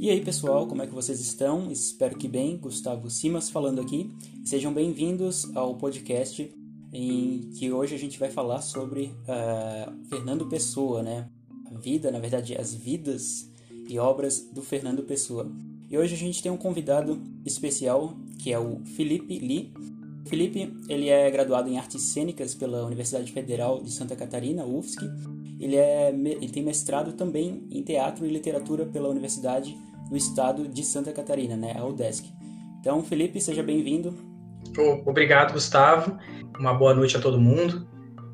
E aí pessoal, como é que vocês estão? Espero que bem. Gustavo Simas falando aqui. Sejam bem-vindos ao podcast em que hoje a gente vai falar sobre uh, Fernando Pessoa, né? A vida, na verdade, as vidas e obras do Fernando Pessoa. E hoje a gente tem um convidado especial que é o Felipe Lee. Felipe ele é graduado em artes cênicas pela Universidade Federal de Santa Catarina, UFSC. Ele, é, ele tem mestrado também em teatro e literatura pela Universidade no estado de Santa Catarina, né, a UDESC. Então, Felipe, seja bem-vindo. Obrigado, Gustavo. Uma boa noite a todo mundo.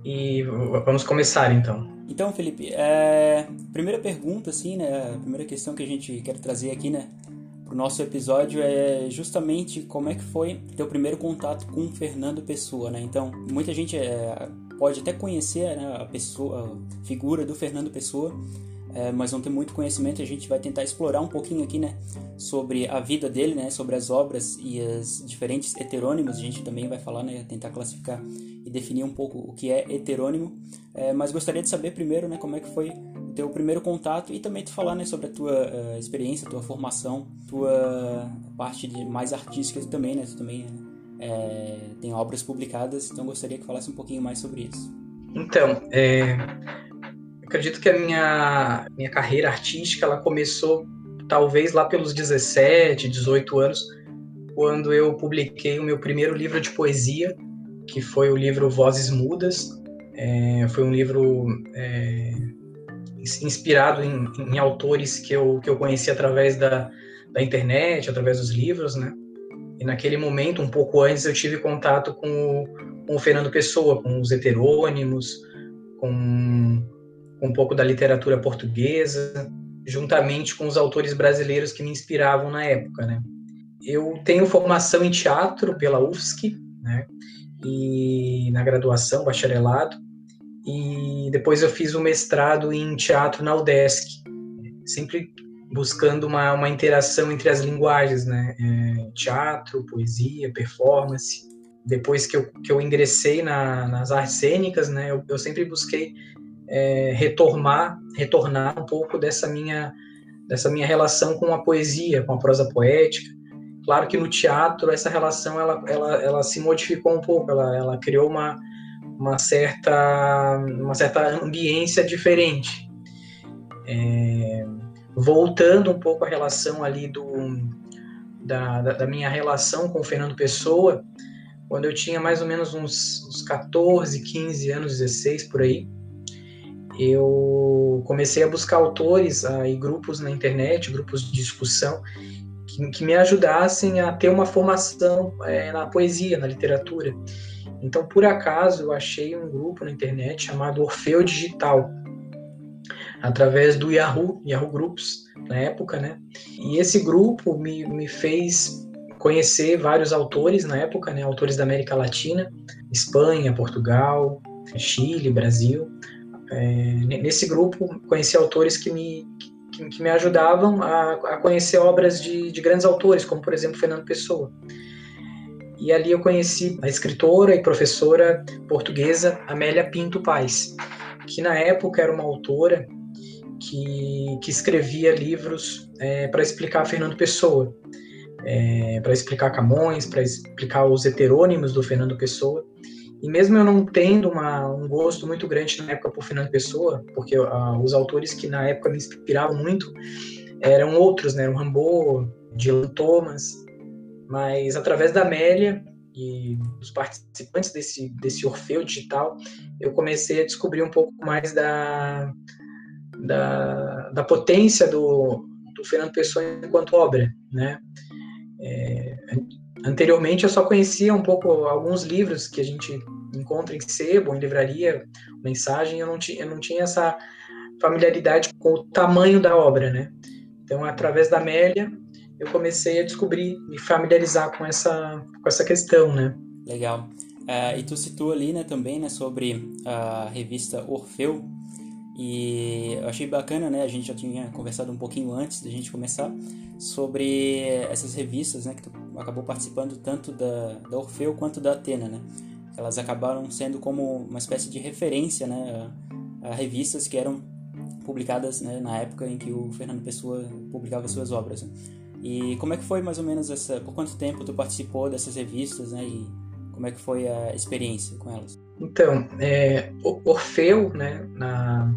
E vamos começar, então. Então, Felipe, é... primeira pergunta, assim, né, a primeira questão que a gente quer trazer aqui, né, nosso episódio é justamente como é que foi teu primeiro contato com Fernando Pessoa, né? Então, muita gente é, pode até conhecer né, a pessoa, a figura do Fernando Pessoa, é, mas não tem muito conhecimento. A gente vai tentar explorar um pouquinho aqui, né, sobre a vida dele, né, sobre as obras e as diferentes heterônimos. A gente também vai falar, né, tentar classificar e definir um pouco o que é heterônimo. É, mas gostaria de saber primeiro, né, como é que foi teu primeiro contato e também te falar, né, sobre a tua uh, experiência, tua formação, tua parte de mais artística também, né, tu também é, tem obras publicadas, então gostaria que falasse um pouquinho mais sobre isso. Então, é, acredito que a minha, minha carreira artística ela começou talvez lá pelos 17, 18 anos, quando eu publiquei o meu primeiro livro de poesia, que foi o livro Vozes Mudas. É, foi um livro é, inspirado em, em, autores que eu, que eu conheci através da, da internet, através dos livros, né? E naquele momento, um pouco antes, eu tive contato com o, com o Fernando Pessoa, com os heterônimos, com um pouco da literatura portuguesa, juntamente com os autores brasileiros que me inspiravam na época, né? Eu tenho formação em teatro pela UFSC, né? E na graduação, bacharelado, e depois eu fiz o um mestrado em teatro na UDESC, sempre buscando uma, uma interação entre as linguagens, né? É, teatro, poesia, performance. Depois que eu, que eu ingressei na, nas artes cênicas, né? Eu, eu sempre busquei é, retornar, retornar um pouco dessa minha, dessa minha relação com a poesia, com a prosa poética. Claro que no teatro essa relação ela, ela, ela se modificou um pouco, ela, ela criou uma, uma, certa, uma certa ambiência diferente. É, voltando um pouco à relação ali do, da, da, da, minha relação com o Fernando Pessoa, quando eu tinha mais ou menos uns, uns 14, 15 anos, 16 por aí, eu comecei a buscar autores e grupos na internet, grupos de discussão, que, que me ajudassem a ter uma formação é, na poesia, na literatura. Então, por acaso, eu achei um grupo na internet chamado Orfeu Digital, através do Yahoo, Yahoo Groups, na época, né? E esse grupo me, me fez conhecer vários autores na época, né? Autores da América Latina, Espanha, Portugal, Chile, Brasil, é, nesse grupo, conheci autores que me, que, que me ajudavam a, a conhecer obras de, de, grandes autores, como, por exemplo, Fernando Pessoa. E ali eu conheci a escritora e professora portuguesa Amélia Pinto Paz, que na época era uma autora que, que escrevia livros é, para explicar Fernando Pessoa, é, para explicar Camões, para explicar os heterônimos do Fernando Pessoa. E mesmo eu não tendo uma, um gosto muito grande na época por Fernando Pessoa, porque uh, os autores que na época me inspiravam muito eram outros, né? O Rambo, Dylan Thomas, mas através da Amélia e dos participantes desse, desse Orfeu Digital, eu comecei a descobrir um pouco mais da, da, da potência do, do Fernando Pessoa enquanto obra, né? É, Anteriormente eu só conhecia um pouco alguns livros que a gente encontra em sebo, em livraria, mensagem, eu não tinha, eu não tinha essa familiaridade com o tamanho da obra, né? Então, através da Amélia, eu comecei a descobrir, me familiarizar com essa, com essa questão, né? Legal. Uh, e tu citou ali, né, também, né, sobre a revista Orfeu, e eu achei bacana, né? A gente já tinha conversado um pouquinho antes da gente começar sobre essas revistas, né? Que tu acabou participando tanto da, da Orfeu quanto da Atena, né? Elas acabaram sendo como uma espécie de referência, né? a revistas que eram publicadas né, na época em que o Fernando Pessoa publicava suas obras. Né? E como é que foi mais ou menos essa, por quanto tempo tu participou dessas revistas, né? E como é que foi a experiência com elas? Então, é, Orfeu, né, na,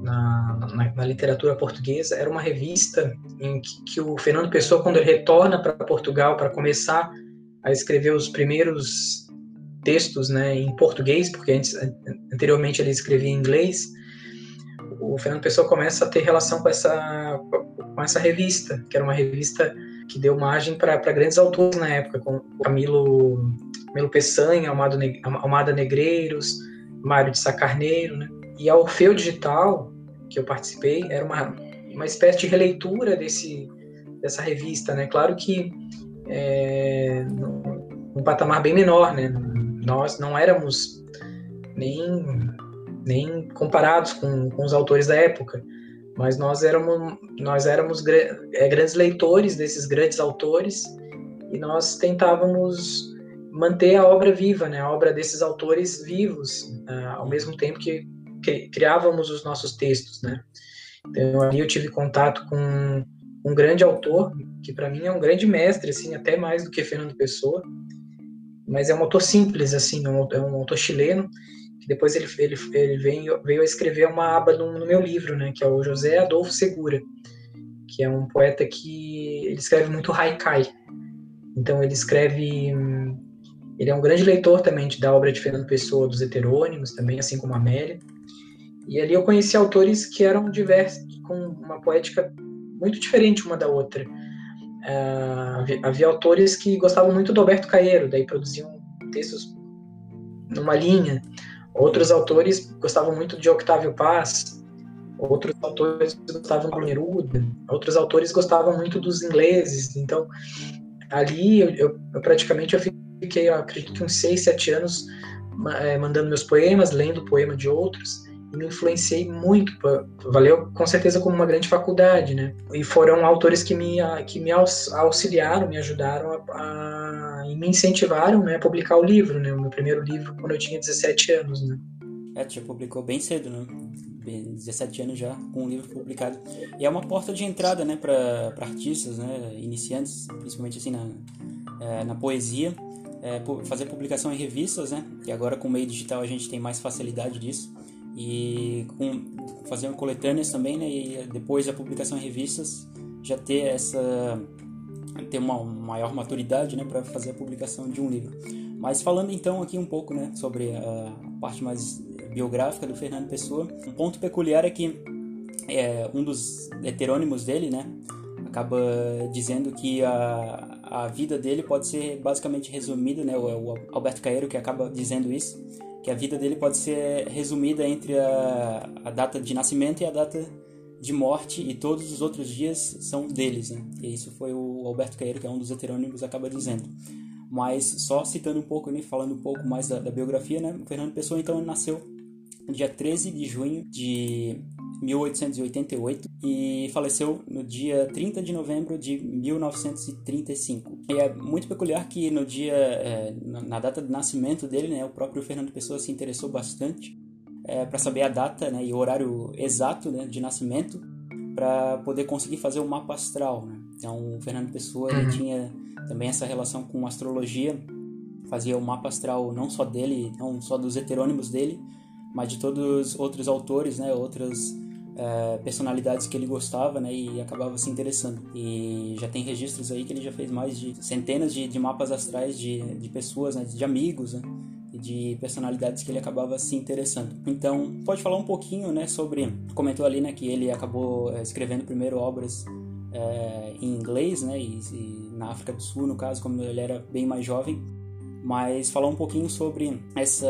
na, na, na, literatura portuguesa, era uma revista em que, que o Fernando Pessoa, quando ele retorna para Portugal para começar a escrever os primeiros textos né, em português, porque antes, anteriormente ele escrevia em inglês, o Fernando Pessoa começa a ter relação com essa, com essa revista, que era uma revista que deu margem para grandes autores na época, como Camilo, Camilo Peçanha, Almada, Almada Negreiros, Mário de Sacarneiro, né? E a Orfeu Digital, que eu participei, era uma, uma espécie de releitura desse, dessa revista, né? Claro que é, num patamar bem menor, né? Nós não éramos nem nem comparados com, com os autores da época, mas nós éramos, nós éramos é, grandes leitores desses grandes autores e nós tentávamos manter a obra viva, né, a obra desses autores vivos, uh, ao mesmo tempo que, criávamos os nossos textos, né. Então ali eu tive contato com um grande autor que para mim é um grande mestre, assim, até mais do que Fernando Pessoa, mas é um autor simples, assim, é um autor chileno depois ele, ele, ele veio, veio a escrever uma aba no, no, meu livro, né, que é o José Adolfo Segura, que é um poeta que ele escreve muito haikai. Então ele escreve, ele é um grande leitor também da obra de Fernando Pessoa, dos heterônimos também, assim como Amélia. E ali eu conheci autores que eram diversos, com uma poética muito diferente uma da outra. Uh, havia, havia, autores que gostavam muito do Alberto Caeiro, daí produziam textos numa linha. Outros autores gostavam muito de Octávio Paz, outros autores gostavam do Neruda, outros autores gostavam muito dos ingleses. Então, ali eu, eu, eu praticamente eu fiquei, eu acredito uns seis, sete anos é, mandando meus poemas, lendo poema de outros me influenciei muito, valeu com certeza como uma grande faculdade, né? E foram autores que me, que me auxiliaram, me ajudaram a, a, e me incentivaram né, a publicar o livro, né? O meu primeiro livro quando eu tinha 17 anos, né? É, tu publicou bem cedo, né? 17 anos já com um livro publicado. E é uma porta de entrada, né, para artistas, né, iniciantes, principalmente assim na, é, na poesia, é, fazer publicação em revistas, né? Que agora com o meio digital a gente tem mais facilidade disso e com, fazendo coletâneas também, né? E depois da publicação em revistas já ter essa ter uma maior maturidade, né, para fazer a publicação de um livro. Mas falando então aqui um pouco, né, sobre a parte mais biográfica do Fernando Pessoa, um ponto peculiar é que é, um dos heterônimos dele, né, acaba dizendo que a, a vida dele pode ser basicamente resumida, né, o, o Alberto Caeiro que acaba dizendo isso, que a vida dele pode ser resumida entre a, a data de nascimento e a data de morte e todos os outros dias são deles, né? E isso foi o Alberto Caeiro, que é um dos heterônimos, acaba dizendo. Mas só citando um pouco, né, falando um pouco mais da, da biografia, né? O Fernando Pessoa, então, nasceu no dia 13 de junho de 1888 e faleceu no dia 30 de novembro de 1935. E é muito peculiar que no dia, é, na data de nascimento dele, né, o próprio Fernando Pessoa se interessou bastante é, para saber a data né, e o horário exato né, de nascimento para poder conseguir fazer o mapa astral. Né? Então, o Fernando Pessoa uhum. tinha também essa relação com astrologia, fazia o mapa astral não só dele, não só dos heterônimos dele, mas de todos os outros autores, né, outras é, personalidades que ele gostava, né, e acabava se interessando. E já tem registros aí que ele já fez mais de centenas de, de mapas astrais de, de pessoas, né, de amigos, né, de personalidades que ele acabava se interessando. Então, pode falar um pouquinho, né, sobre comentou ali, né, que ele acabou é, escrevendo primeiro obras é, em inglês, né, e, e, na África do Sul, no caso, como ele era bem mais jovem. Mas falar um pouquinho sobre essa,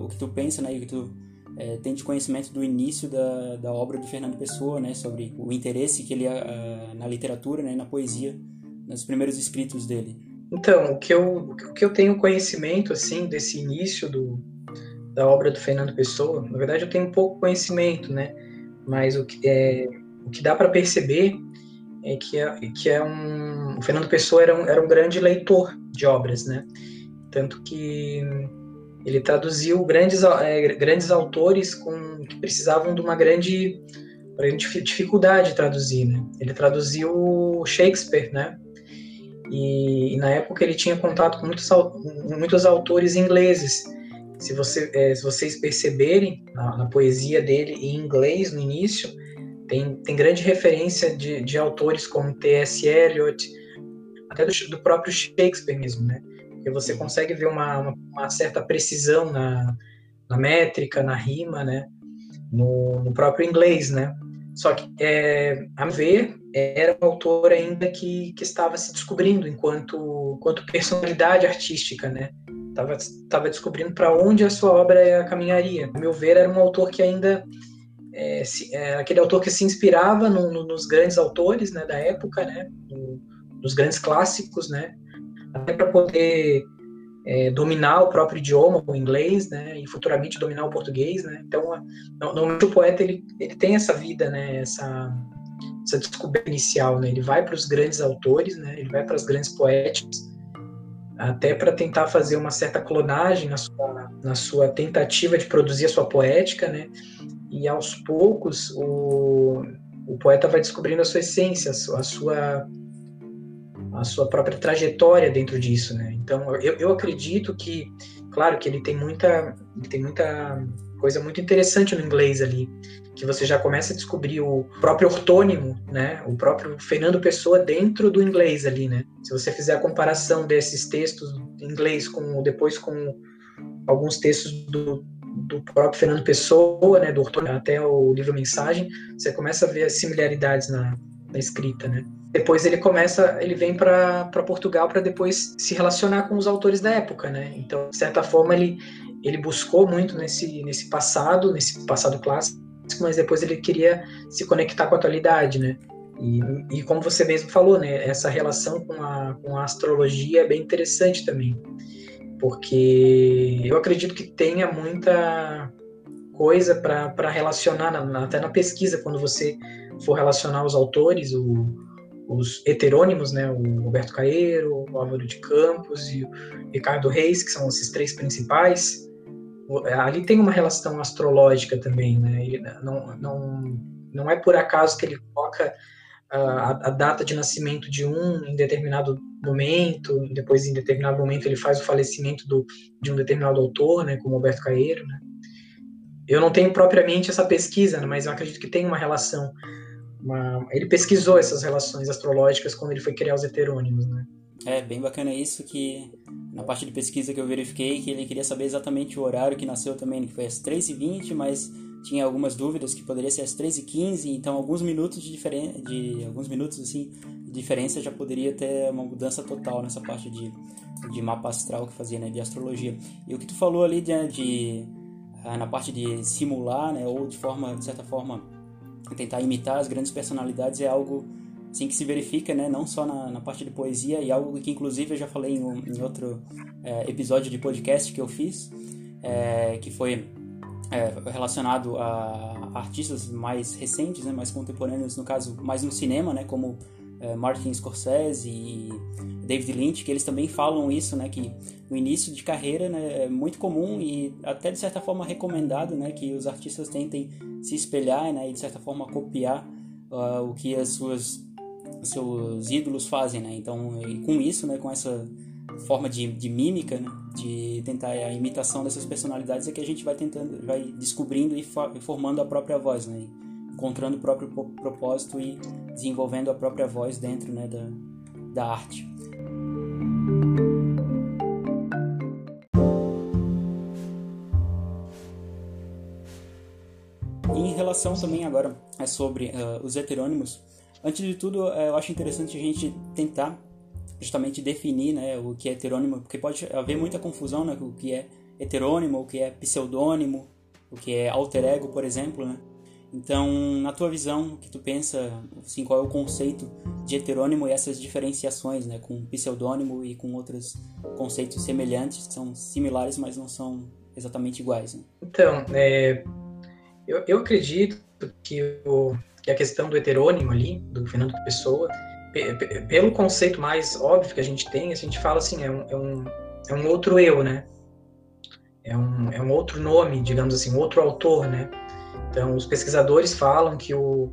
o que tu pensa, né, e o que tu é, tem de conhecimento do início da, da obra do Fernando Pessoa, né, sobre o interesse que ele uh, na literatura, né, na poesia, nos primeiros escritos dele. Então, o que eu, o que eu tenho conhecimento assim desse início do, da obra do Fernando Pessoa, na verdade eu tenho pouco conhecimento, né, mas o que é o que dá para perceber é que é, que é um o Fernando Pessoa era um, era um grande leitor de obras, né, tanto que ele traduziu grandes, é, grandes autores com, que precisavam de uma grande, dificuldade de traduzir, né? Ele traduziu Shakespeare, né? E, e, na época ele tinha contato com muitos, muitos autores ingleses. Se, você, é, se vocês perceberem na, na, poesia dele em inglês no início, tem, tem grande referência de, de autores como T.S. Eliot, até do, do próprio Shakespeare mesmo, né? Porque você consegue ver uma, uma, uma certa precisão na, na, métrica, na rima, né? No, no próprio inglês, né? Só que, é, a ver, era um autor ainda que, que estava se descobrindo enquanto, enquanto personalidade artística, né? Estava tava descobrindo para onde a sua obra caminharia. A meu ver, era um autor que ainda é, se, é, aquele autor que se inspirava no, no, nos grandes autores né, da época, né, no, nos grandes clássicos, né, até para poder é, dominar o próprio idioma, o inglês, né, e futuramente dominar o português, né. Então, normalmente o poeta ele, ele tem essa vida, né, essa essa descoberta inicial, né. Ele vai para os grandes autores, né, ele vai para as grandes poéticas, até para tentar fazer uma certa clonagem na sua, na sua tentativa de produzir a sua poética, né. E aos poucos o, o poeta vai descobrindo a sua essência, a sua a sua própria trajetória dentro disso, né? Então, eu, eu acredito que, claro, que ele tem muita, ele tem muita coisa muito interessante no inglês ali, que você já começa a descobrir o próprio ortônimo, né? O próprio Fernando Pessoa dentro do inglês ali, né? Se você fizer a comparação desses textos em inglês com depois com alguns textos do, do próprio Fernando Pessoa, né? Do ortônimo até o livro Mensagem, você começa a ver as similaridades na, na escrita, né? Depois ele começa, ele vem para Portugal para depois se relacionar com os autores da época, né? Então, de certa forma, ele, ele buscou muito nesse, nesse passado, nesse passado clássico, mas depois ele queria se conectar com a atualidade, né? E, e como você mesmo falou, né? Essa relação com a, com a astrologia é bem interessante também, porque eu acredito que tenha muita coisa para relacionar, na, até na pesquisa, quando você for relacionar os autores, o, os heterônimos, né, o Roberto Caeiro, o Álvaro de Campos e o Ricardo Reis, que são esses três principais, ali tem uma relação astrológica também, né, Ele não, não, não é por acaso que ele coloca a, a, data de nascimento de um em determinado momento, depois em determinado momento ele faz o falecimento do, de um determinado autor, né, como Roberto Caeiro, né. Eu não tenho propriamente essa pesquisa, né, mas eu acredito que tem uma relação uma... Ele pesquisou essas relações astrológicas quando ele foi criar os heterônimos, né? É, bem bacana isso que na parte de pesquisa que eu verifiquei que ele queria saber exatamente o horário que nasceu também, que foi às 3h20, mas tinha algumas dúvidas que poderia ser às 3h15, então alguns minutos de diferença, de alguns minutos assim, de diferença já poderia ter uma mudança total nessa parte de, de mapa astral que fazia, né, de astrologia. E o que tu falou ali de, de ah, na parte de simular, né, ou de forma, de certa forma, tentar imitar as grandes personalidades é algo assim que se verifica, né, não só na, na parte de poesia e algo que inclusive eu já falei em, um, em outro é, episódio de podcast que eu fiz, é, que foi é, relacionado a artistas mais recentes, né, mais contemporâneos, no caso mais no cinema, né, como Martin Scorsese e David Lynch, que eles também falam isso, né, que no início de carreira né, é muito comum e até de certa forma recomendado, né, que os artistas tentem se espelhar, né, e de certa forma copiar uh, o que as suas seus ídolos fazem, né? Então, com isso, né, com essa forma de, de mímica, né, de tentar a imitação dessas personalidades é que a gente vai tentando, vai descobrindo e formando a própria voz, né? Encontrando o próprio propósito e desenvolvendo a própria voz dentro né, da, da arte. Em relação também agora é sobre uh, os heterônimos, antes de tudo uh, eu acho interessante a gente tentar justamente definir né, o que é heterônimo, porque pode haver muita confusão né, o que é heterônimo, o que é pseudônimo, o que é alter ego, por exemplo, né? Então, na tua visão, o que tu pensa, assim, qual é o conceito de heterônimo e essas diferenciações, né, com pseudônimo e com outros conceitos semelhantes, que são similares, mas não são exatamente iguais? Né? Então, é, eu, eu acredito que, o, que a questão do heterônimo ali, do Fernando Pessoa, pelo conceito mais óbvio que a gente tem, a gente fala assim, é um, é um, é um outro eu, né? é um, é um outro nome, digamos assim, outro autor, né? Então, os pesquisadores falam que o,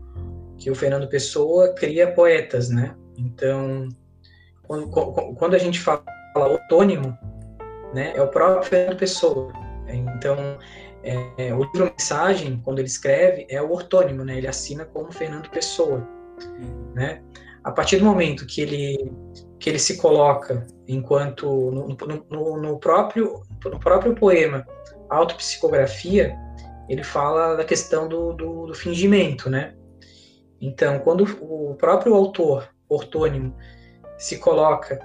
que o Fernando Pessoa cria poetas, né? Então, quando, quando a gente fala autônimo, né, é o próprio Fernando Pessoa. Então, é, o livro Mensagem, quando ele escreve, é o ortônimo, né? Ele assina como Fernando Pessoa, né? A partir do momento que ele que ele se coloca enquanto no, no, no próprio no próprio poema Autopsicografia, ele fala da questão do, do, do fingimento, né? Então, quando o próprio autor ortônimo se coloca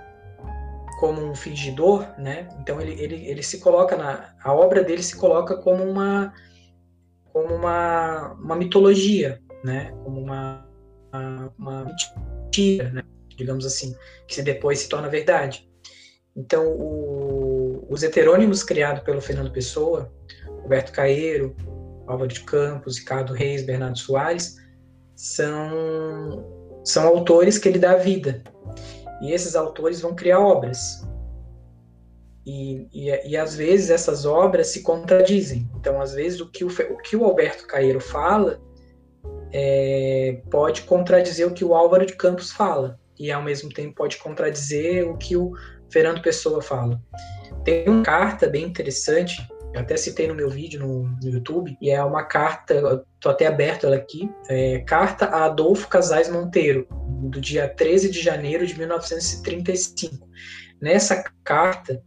como um fingidor, né? Então ele, ele, ele se coloca na a obra dele se coloca como uma como uma, uma mitologia, né? Como uma uma, uma mentira, né? digamos assim, que depois se torna verdade. Então o, os heterônimos criados pelo Fernando Pessoa, Roberto Caeiro, Álvaro de Campos, Ricardo Reis, Bernardo Soares, são são autores que ele dá vida. E esses autores vão criar obras. E, e, e, às vezes essas obras se contradizem. Então, às vezes, o que o, o, que o Alberto Caeiro fala é, pode contradizer o que o Álvaro de Campos fala. E, ao mesmo tempo, pode contradizer o que o Fernando Pessoa fala. Tem uma carta bem interessante eu até citei no meu vídeo no, no YouTube, e é uma carta, estou até aberto ela aqui, é, carta a Adolfo Casais Monteiro, do dia 13 de janeiro de 1935. Nessa carta,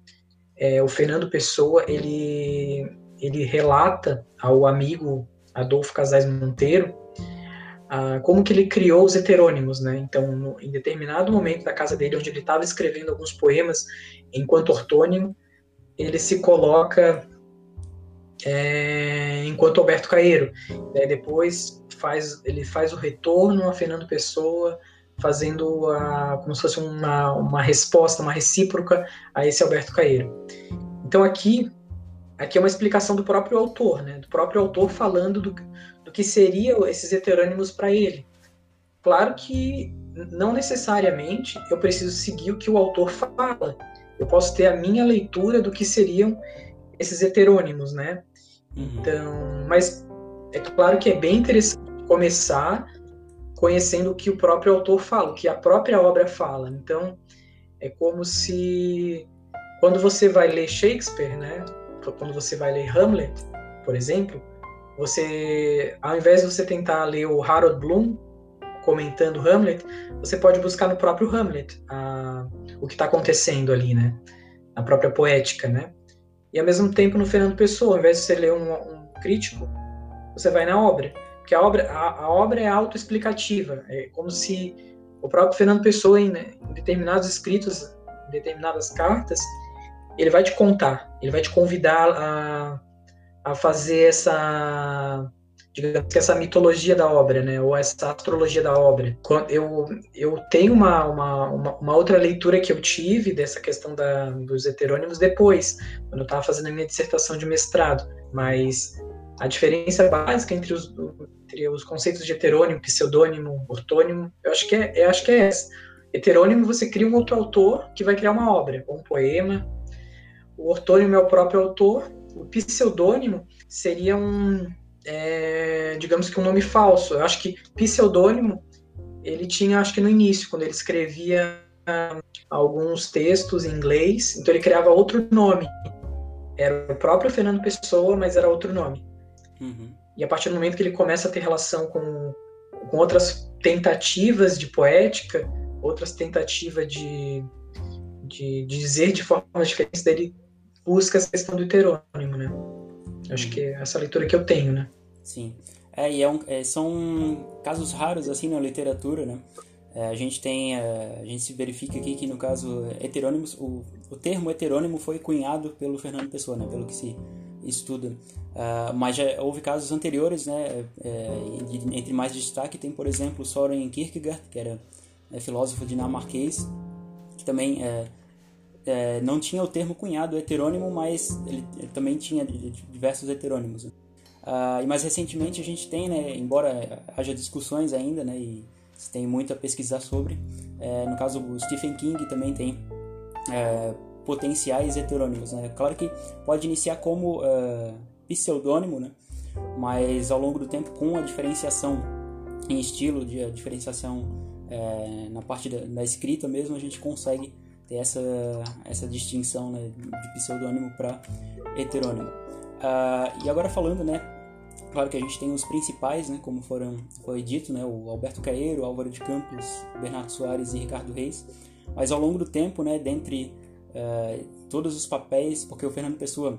é, o Fernando Pessoa, ele, ele relata ao amigo Adolfo Casais Monteiro ah, como que ele criou os heterônimos, né? Então, no, em determinado momento da casa dele, onde ele estava escrevendo alguns poemas enquanto ortônimo, ele se coloca é, enquanto Alberto Caeiro. Né? Depois faz, ele faz o retorno a Fernando Pessoa, fazendo a, como se fosse uma, uma resposta, uma recíproca a esse Alberto Caeiro. Então aqui, aqui é uma explicação do próprio autor, né? do próprio autor falando do, do que seriam esses heterônimos para ele. Claro que não necessariamente eu preciso seguir o que o autor fala. Eu posso ter a minha leitura do que seriam esses heterônimos, né? Uhum. Então, mas é claro que é bem interessante começar conhecendo o que o próprio autor fala, o que a própria obra fala. Então, é como se quando você vai ler Shakespeare, né? Quando você vai ler Hamlet, por exemplo, você, ao invés de você tentar ler o Harold Bloom comentando Hamlet, você pode buscar no próprio Hamlet a, o que está acontecendo ali, né? A própria poética, né? E ao mesmo tempo no Fernando Pessoa, ao invés de você ler um, um crítico, você vai na obra. Porque a obra, a, a obra é autoexplicativa. É como se o próprio Fernando Pessoa, em, né, em determinados escritos, em determinadas cartas, ele vai te contar, ele vai te convidar a, a fazer essa digamos que essa mitologia da obra, né, ou essa astrologia da obra. Eu, eu tenho uma, uma, uma, outra leitura que eu tive dessa questão da, dos heterônimos depois, quando eu estava fazendo a minha dissertação de mestrado, mas a diferença básica entre os, entre os conceitos de heterônimo, pseudônimo, ortônimo, eu acho que é, eu acho que é essa. Heterônimo, você cria um outro autor que vai criar uma obra, um poema. O ortônimo é o próprio autor. O pseudônimo seria um, é, digamos que um nome falso. Eu acho que pseudônimo ele tinha, acho que no início, quando ele escrevia alguns textos em inglês, então ele criava outro nome. Era o próprio Fernando Pessoa, mas era outro nome. Uhum. E a partir do momento que ele começa a ter relação com, com outras tentativas de poética, outras tentativas de, de, de dizer de formas diferentes, dele busca essa questão do heterônimo, né? Acho que é essa leitura que eu tenho, né? Sim. É, e é um, é, são casos raros, assim, na literatura, né? É, a gente tem, é, a gente se verifica aqui que no caso heterônimos, o, o termo heterônimo foi cunhado pelo Fernando Pessoa, né? Pelo que se estuda. Uh, mas já houve casos anteriores, né? É, entre mais destaque tem, por exemplo, Soren Kierkegaard, que era né, filósofo dinamarquês, que também é, é, não tinha o termo cunhado heterônimo, mas ele, ele também tinha diversos heterônimos. Uh, e mais recentemente a gente tem, né, embora haja discussões ainda, né, e tem muito a pesquisar sobre, é, no caso o Stephen King também tem é, potenciais heterônimos. Né? Claro que pode iniciar como uh, pseudônimo, né? mas ao longo do tempo, com a diferenciação em estilo, de, a diferenciação é, na parte da, da, escrita mesmo, a gente consegue ter essa, essa distinção né, de pseudônimo para heterônimo. Uh, e agora falando, né, claro que a gente tem os principais, né, como foram, foi dito, né, o Alberto Caeiro, Álvaro de Campos, Bernardo Soares e Ricardo Reis, mas ao longo do tempo, né, dentre uh, todos os papéis, porque o Fernando Pessoa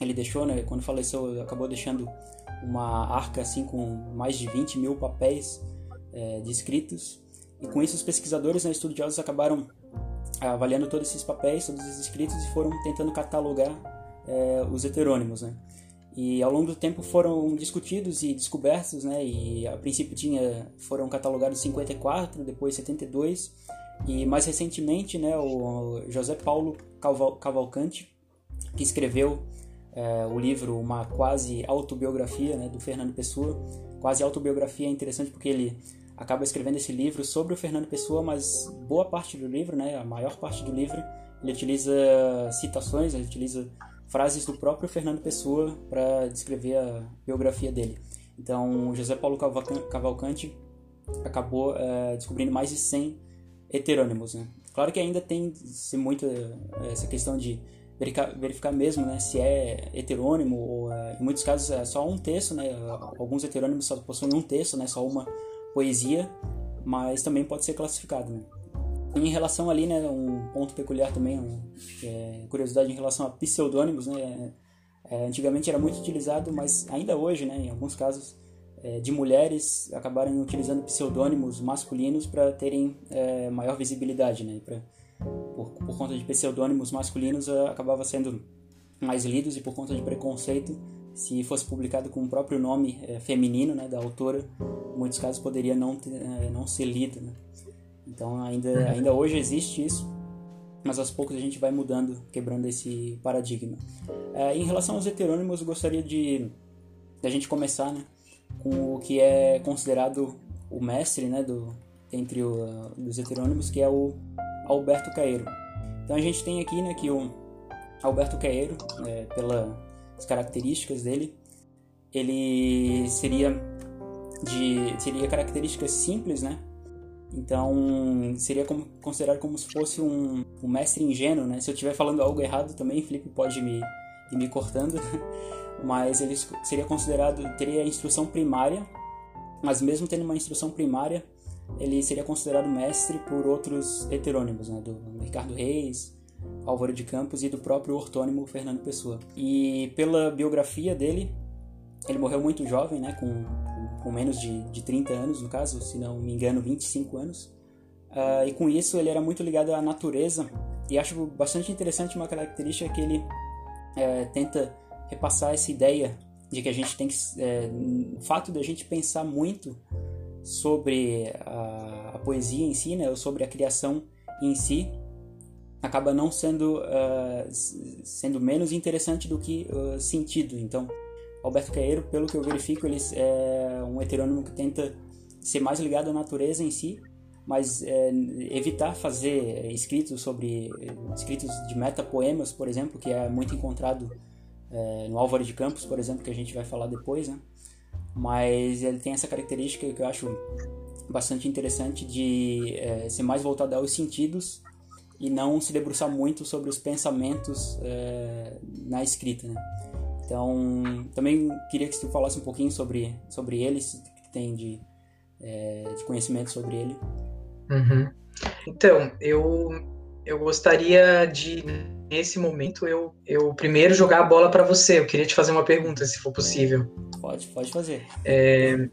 ele deixou, né, quando faleceu, acabou deixando uma arca assim com mais de 20 mil papéis de escritos. E com isso os pesquisadores, né, estudiosos, acabaram avaliando todos esses papéis, todos esses escritos e foram tentando catalogar é, os heterônimos, né? E ao longo do tempo foram discutidos e descobertos, né? E a princípio tinha foram catalogados 54, depois 72 e mais recentemente, né, o José Paulo Cavalcante, que escreveu é, o livro, uma quase autobiografia né, do Fernando Pessoa. Quase autobiografia é interessante porque ele acaba escrevendo esse livro sobre o Fernando Pessoa, mas boa parte do livro, né, a maior parte do livro, ele utiliza citações, ele utiliza frases do próprio Fernando Pessoa para descrever a biografia dele. Então, José Paulo Cavalcante acabou é, descobrindo mais de 100 heterônimos. Né? Claro que ainda tem se muito é, essa questão de verificar, verificar mesmo né, se é heterônimo ou é, em muitos casos é só um texto, né? Alguns heterônimos só possuem um texto, né? Só uma poesia, mas também pode ser classificado, né? Em relação ali, né, um ponto peculiar também, um, é, curiosidade em relação a pseudônimos, né? É, antigamente era muito utilizado, mas ainda hoje, né, em alguns casos é, de mulheres acabaram utilizando pseudônimos masculinos para terem é, maior visibilidade, né? Pra, por, por conta de pseudônimos masculinos, acabava sendo mais lidos e por conta de preconceito, se fosse publicado com o próprio nome é, feminino né, da autora, em muitos casos poderia não, ter, é, não ser lido. Né? Então ainda, uhum. ainda hoje existe isso, mas aos poucos a gente vai mudando, quebrando esse paradigma. É, em relação aos heterônimos, eu gostaria de, de a gente começar né, com o que é considerado o mestre né, do, entre o, dos heterônimos, que é o Alberto Caeiro. Então a gente tem aqui né, que o Alberto Caeiro, é, pelas características dele, ele seria de seria características simples, né? Então seria como, considerado como se fosse um, um mestre ingênuo, né? Se eu estiver falando algo errado também, Felipe pode me ir me cortando, mas ele seria considerado teria a instrução primária, mas mesmo tendo uma instrução primária, ele seria considerado mestre por outros heterônimos, né, do Ricardo Reis, Álvaro de Campos e do próprio ortônimo Fernando Pessoa. E pela biografia dele, ele morreu muito jovem, né, com, com menos de, de 30 anos, no caso, se não me engano, 25 anos. Uh, e com isso ele era muito ligado à natureza e acho bastante interessante uma característica que ele é, tenta repassar essa ideia de que a gente tem que é, o fato de a gente pensar muito sobre a, a poesia em si, né, ou sobre a criação em si, acaba não sendo uh, sendo menos interessante do que uh, sentido. Então, Alberto Caeiro, pelo que eu verifico, ele é um heterônimo que tenta ser mais ligado à natureza em si, mas é, evitar fazer escritos sobre escritos de metapoemas, por exemplo, que é muito encontrado é, no Álvaro de Campos, por exemplo, que a gente vai falar depois, né? mas ele tem essa característica que eu acho bastante interessante de é, ser mais voltado aos sentidos e não se debruçar muito sobre os pensamentos é, na escrita, né? Então, também queria que você falasse um pouquinho sobre, sobre ele, se tem de, é, de conhecimento sobre ele. Uhum. Então, eu, eu gostaria de, nesse momento, eu, eu primeiro jogar a bola para você. Eu queria te fazer uma pergunta, se for possível. Pode, pode fazer. É...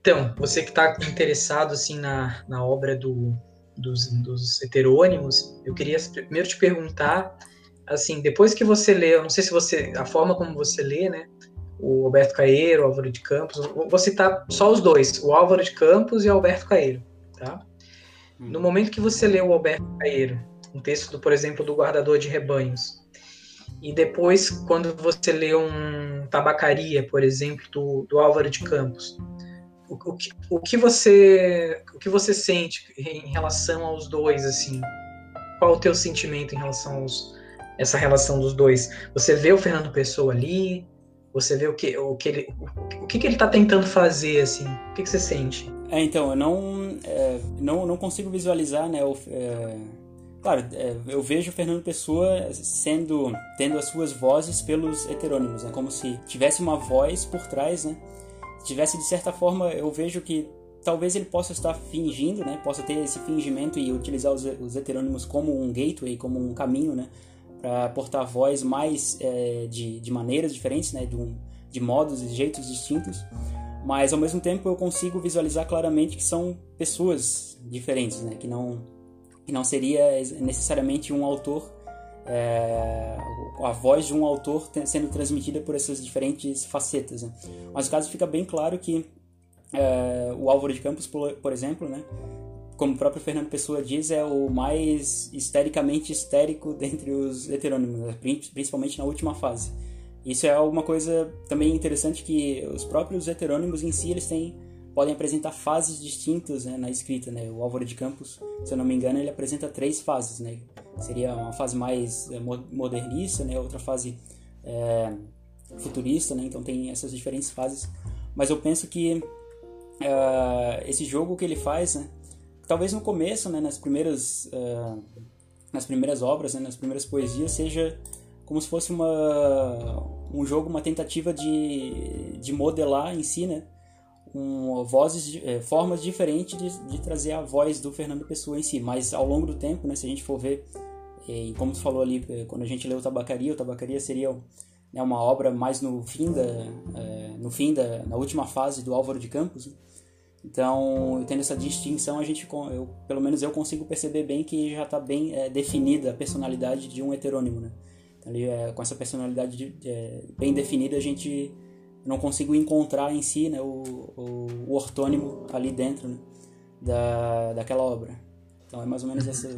Então, você que está interessado assim na, na obra do, dos, dos heterônimos, eu queria primeiro te perguntar, assim, depois que você lê, eu não sei se você, a forma como você lê, né, o Alberto Caeiro, o Álvaro de Campos, vou citar só os dois, o Álvaro de Campos e o Alberto Caeiro, tá? Hum. No momento que você lê o Alberto Caeiro, um texto, do, por exemplo, do Guardador de Rebanhos, e depois, quando você lê um Tabacaria, por exemplo, do, do Álvaro de Campos, o, o, que, o, que você, o que você sente em relação aos dois, assim? qual o teu sentimento em relação aos, essa relação dos dois? Você vê o Fernando Pessoa ali? Você vê o que, o que ele, o, que, que ele está tentando fazer assim? O que, que você sente? É, então, eu não, é, não, não consigo visualizar, né? O, é, claro, é, eu vejo o Fernando Pessoa sendo, tendo as suas vozes pelos heterônimos, né? Como se tivesse uma voz por trás, né? Tivesse, de certa forma, eu vejo que talvez ele possa estar fingindo, né? Possa ter esse fingimento e utilizar os, os heterônimos como um gateway, como um caminho, né? Para portar voz mais é, de, de maneiras diferentes, né? De, um, de modos e jeitos distintos. Mas ao mesmo tempo eu consigo visualizar claramente que são pessoas diferentes, né? Que não que não seria necessariamente um autor é, a voz de um autor sendo transmitida por essas diferentes facetas. Né? Mas no caso fica bem claro que é, o Álvaro de Campos, por, por, exemplo, né, como o próprio Fernando Pessoa diz, é o mais histericamente histérico dentre os heterônimos, né, principalmente na última fase. Isso é alguma coisa também interessante que os próprios heterônimos em si eles têm podem apresentar fases distintas né, na escrita. Né? O Álvaro de Campos, se eu não me engano, ele apresenta três fases. Né? Seria uma fase mais é, modernista, né? outra fase é, futurista, né? então tem essas diferentes fases. Mas eu penso que uh, esse jogo que ele faz, né? talvez no começo, né, nas primeiras nas primeiras obras, né, nas primeiras poesias, seja como se fosse uma um jogo, uma tentativa de, de modelar em si, né, um, vozes, é, formas diferentes de, de, trazer a voz do Fernando Pessoa em si. Mas ao longo do tempo, né, se a gente for ver, e como tu falou ali, quando a gente leu Tabacaria, o Tabacaria seria né, uma obra mais no fim da, é, no fim da, na última fase do Álvaro de Campos. Né? Então, tendo essa distinção, a gente, eu, pelo menos eu consigo perceber bem que já está bem é, definida a personalidade de um heterônimo, né? Com essa personalidade de, bem definida, a gente não consigo encontrar em si né, o, o, o ortônimo ali dentro né, da, daquela obra. Então, é mais ou menos essa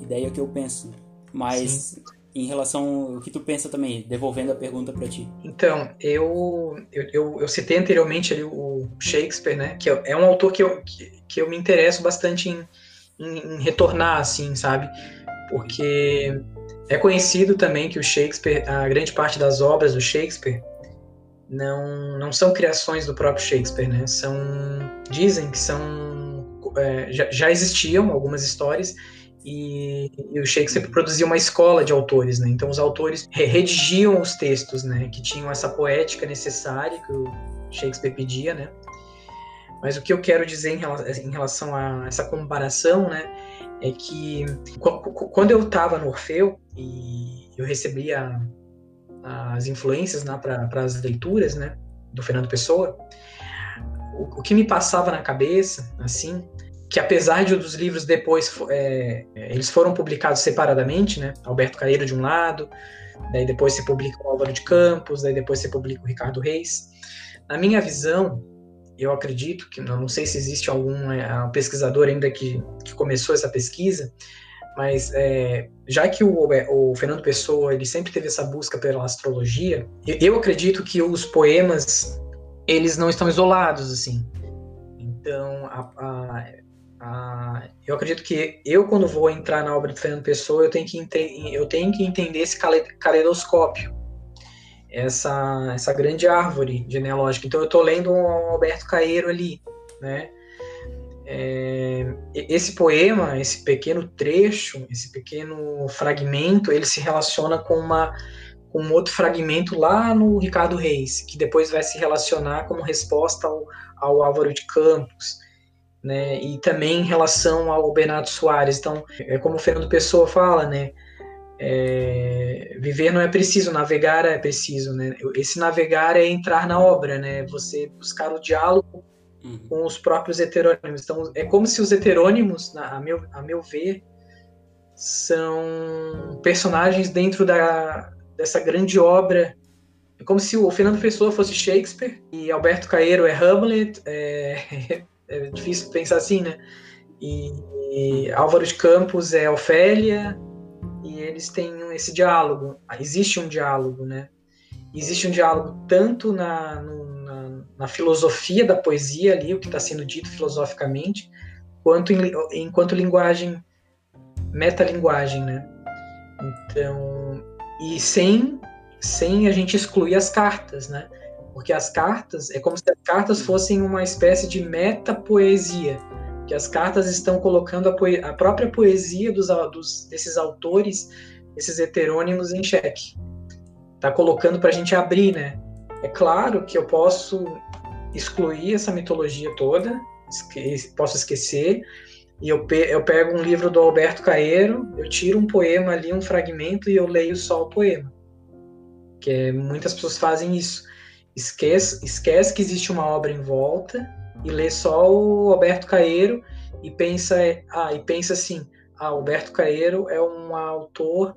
ideia que eu penso. Mas Sim em relação ao que tu pensa também, devolvendo a pergunta para ti. Então, eu, eu, eu, eu, citei anteriormente ali o Shakespeare, né, que é, é um autor que eu, que, que eu me interesso bastante em, em, em, retornar, assim, sabe? Porque é conhecido também que o Shakespeare, a grande parte das obras do Shakespeare, não, não são criações do próprio Shakespeare, né? São, dizem que são, é, já, já existiam algumas histórias e, e, o Shakespeare produzia uma escola de autores, né? Então os autores redigiam os textos, né? Que tinham essa poética necessária que o Shakespeare pedia, né? Mas o que eu quero dizer em relação a essa comparação, né? É que quando eu estava no Orfeu e eu recebia as influências né, para as leituras, né? Do Fernando Pessoa, o, o que me passava na cabeça, assim, que apesar de dos livros depois é, eles foram publicados separadamente, né? Alberto Caeiro de um lado, daí depois se publica o Álvaro de Campos, daí depois se publica o Ricardo Reis. Na minha visão, eu acredito que não sei se existe algum é, pesquisador ainda que, que começou essa pesquisa, mas é, já que o, o, Fernando Pessoa ele sempre teve essa busca pela astrologia, eu acredito que os poemas eles não estão isolados assim. Então, a, a, ah, eu acredito que eu, quando vou entrar na obra de Fernando Pessoa, eu tenho que, eu tenho que entender esse caleidoscópio, essa, essa grande árvore genealógica. Então, eu estou lendo um Alberto Caeiro ali, né? É, esse poema, esse pequeno trecho, esse pequeno fragmento, ele se relaciona com uma com um outro fragmento lá no Ricardo Reis, que depois vai se relacionar como resposta ao, ao Álvaro de Campos né? E também em relação ao Bernardo Soares. Então, é como o Fernando Pessoa fala, né? É, viver não é preciso, navegar é preciso, né? Esse navegar é entrar na obra, né? Você buscar o diálogo uhum. com os próprios heterônimos. Então, é como se os heterônimos, a meu, a meu ver, são personagens dentro da, dessa grande obra. É como se o Fernando Pessoa fosse Shakespeare e Alberto Caeiro é Hamlet, é, é difícil pensar assim, né? E, e Álvaro de Campos é Ofélia, e eles têm esse diálogo. Existe um diálogo, né? Existe um diálogo tanto na, no, na, filosofia da poesia ali, o que está sendo dito filosoficamente, quanto em, enquanto linguagem metalinguagem, né? Então, e sem, sem a gente excluir as cartas, né? Porque as cartas, é como se as cartas fossem uma espécie de metapoesia, que as cartas estão colocando a, poe a própria poesia dos, dos, desses autores, esses heterônimos em xeque. Tá colocando para a gente abrir, né? É claro que eu posso excluir essa mitologia toda, esque posso esquecer, e eu, pe eu pego um livro do Alberto Caeiro, eu tiro um poema ali, um fragmento, e eu leio só o poema. Que é, muitas pessoas fazem isso. Esquece, esquece que existe uma obra em volta e lê só o Alberto Caeiro e pensa, ah, e pensa assim, ah, Alberto Caeiro é um autor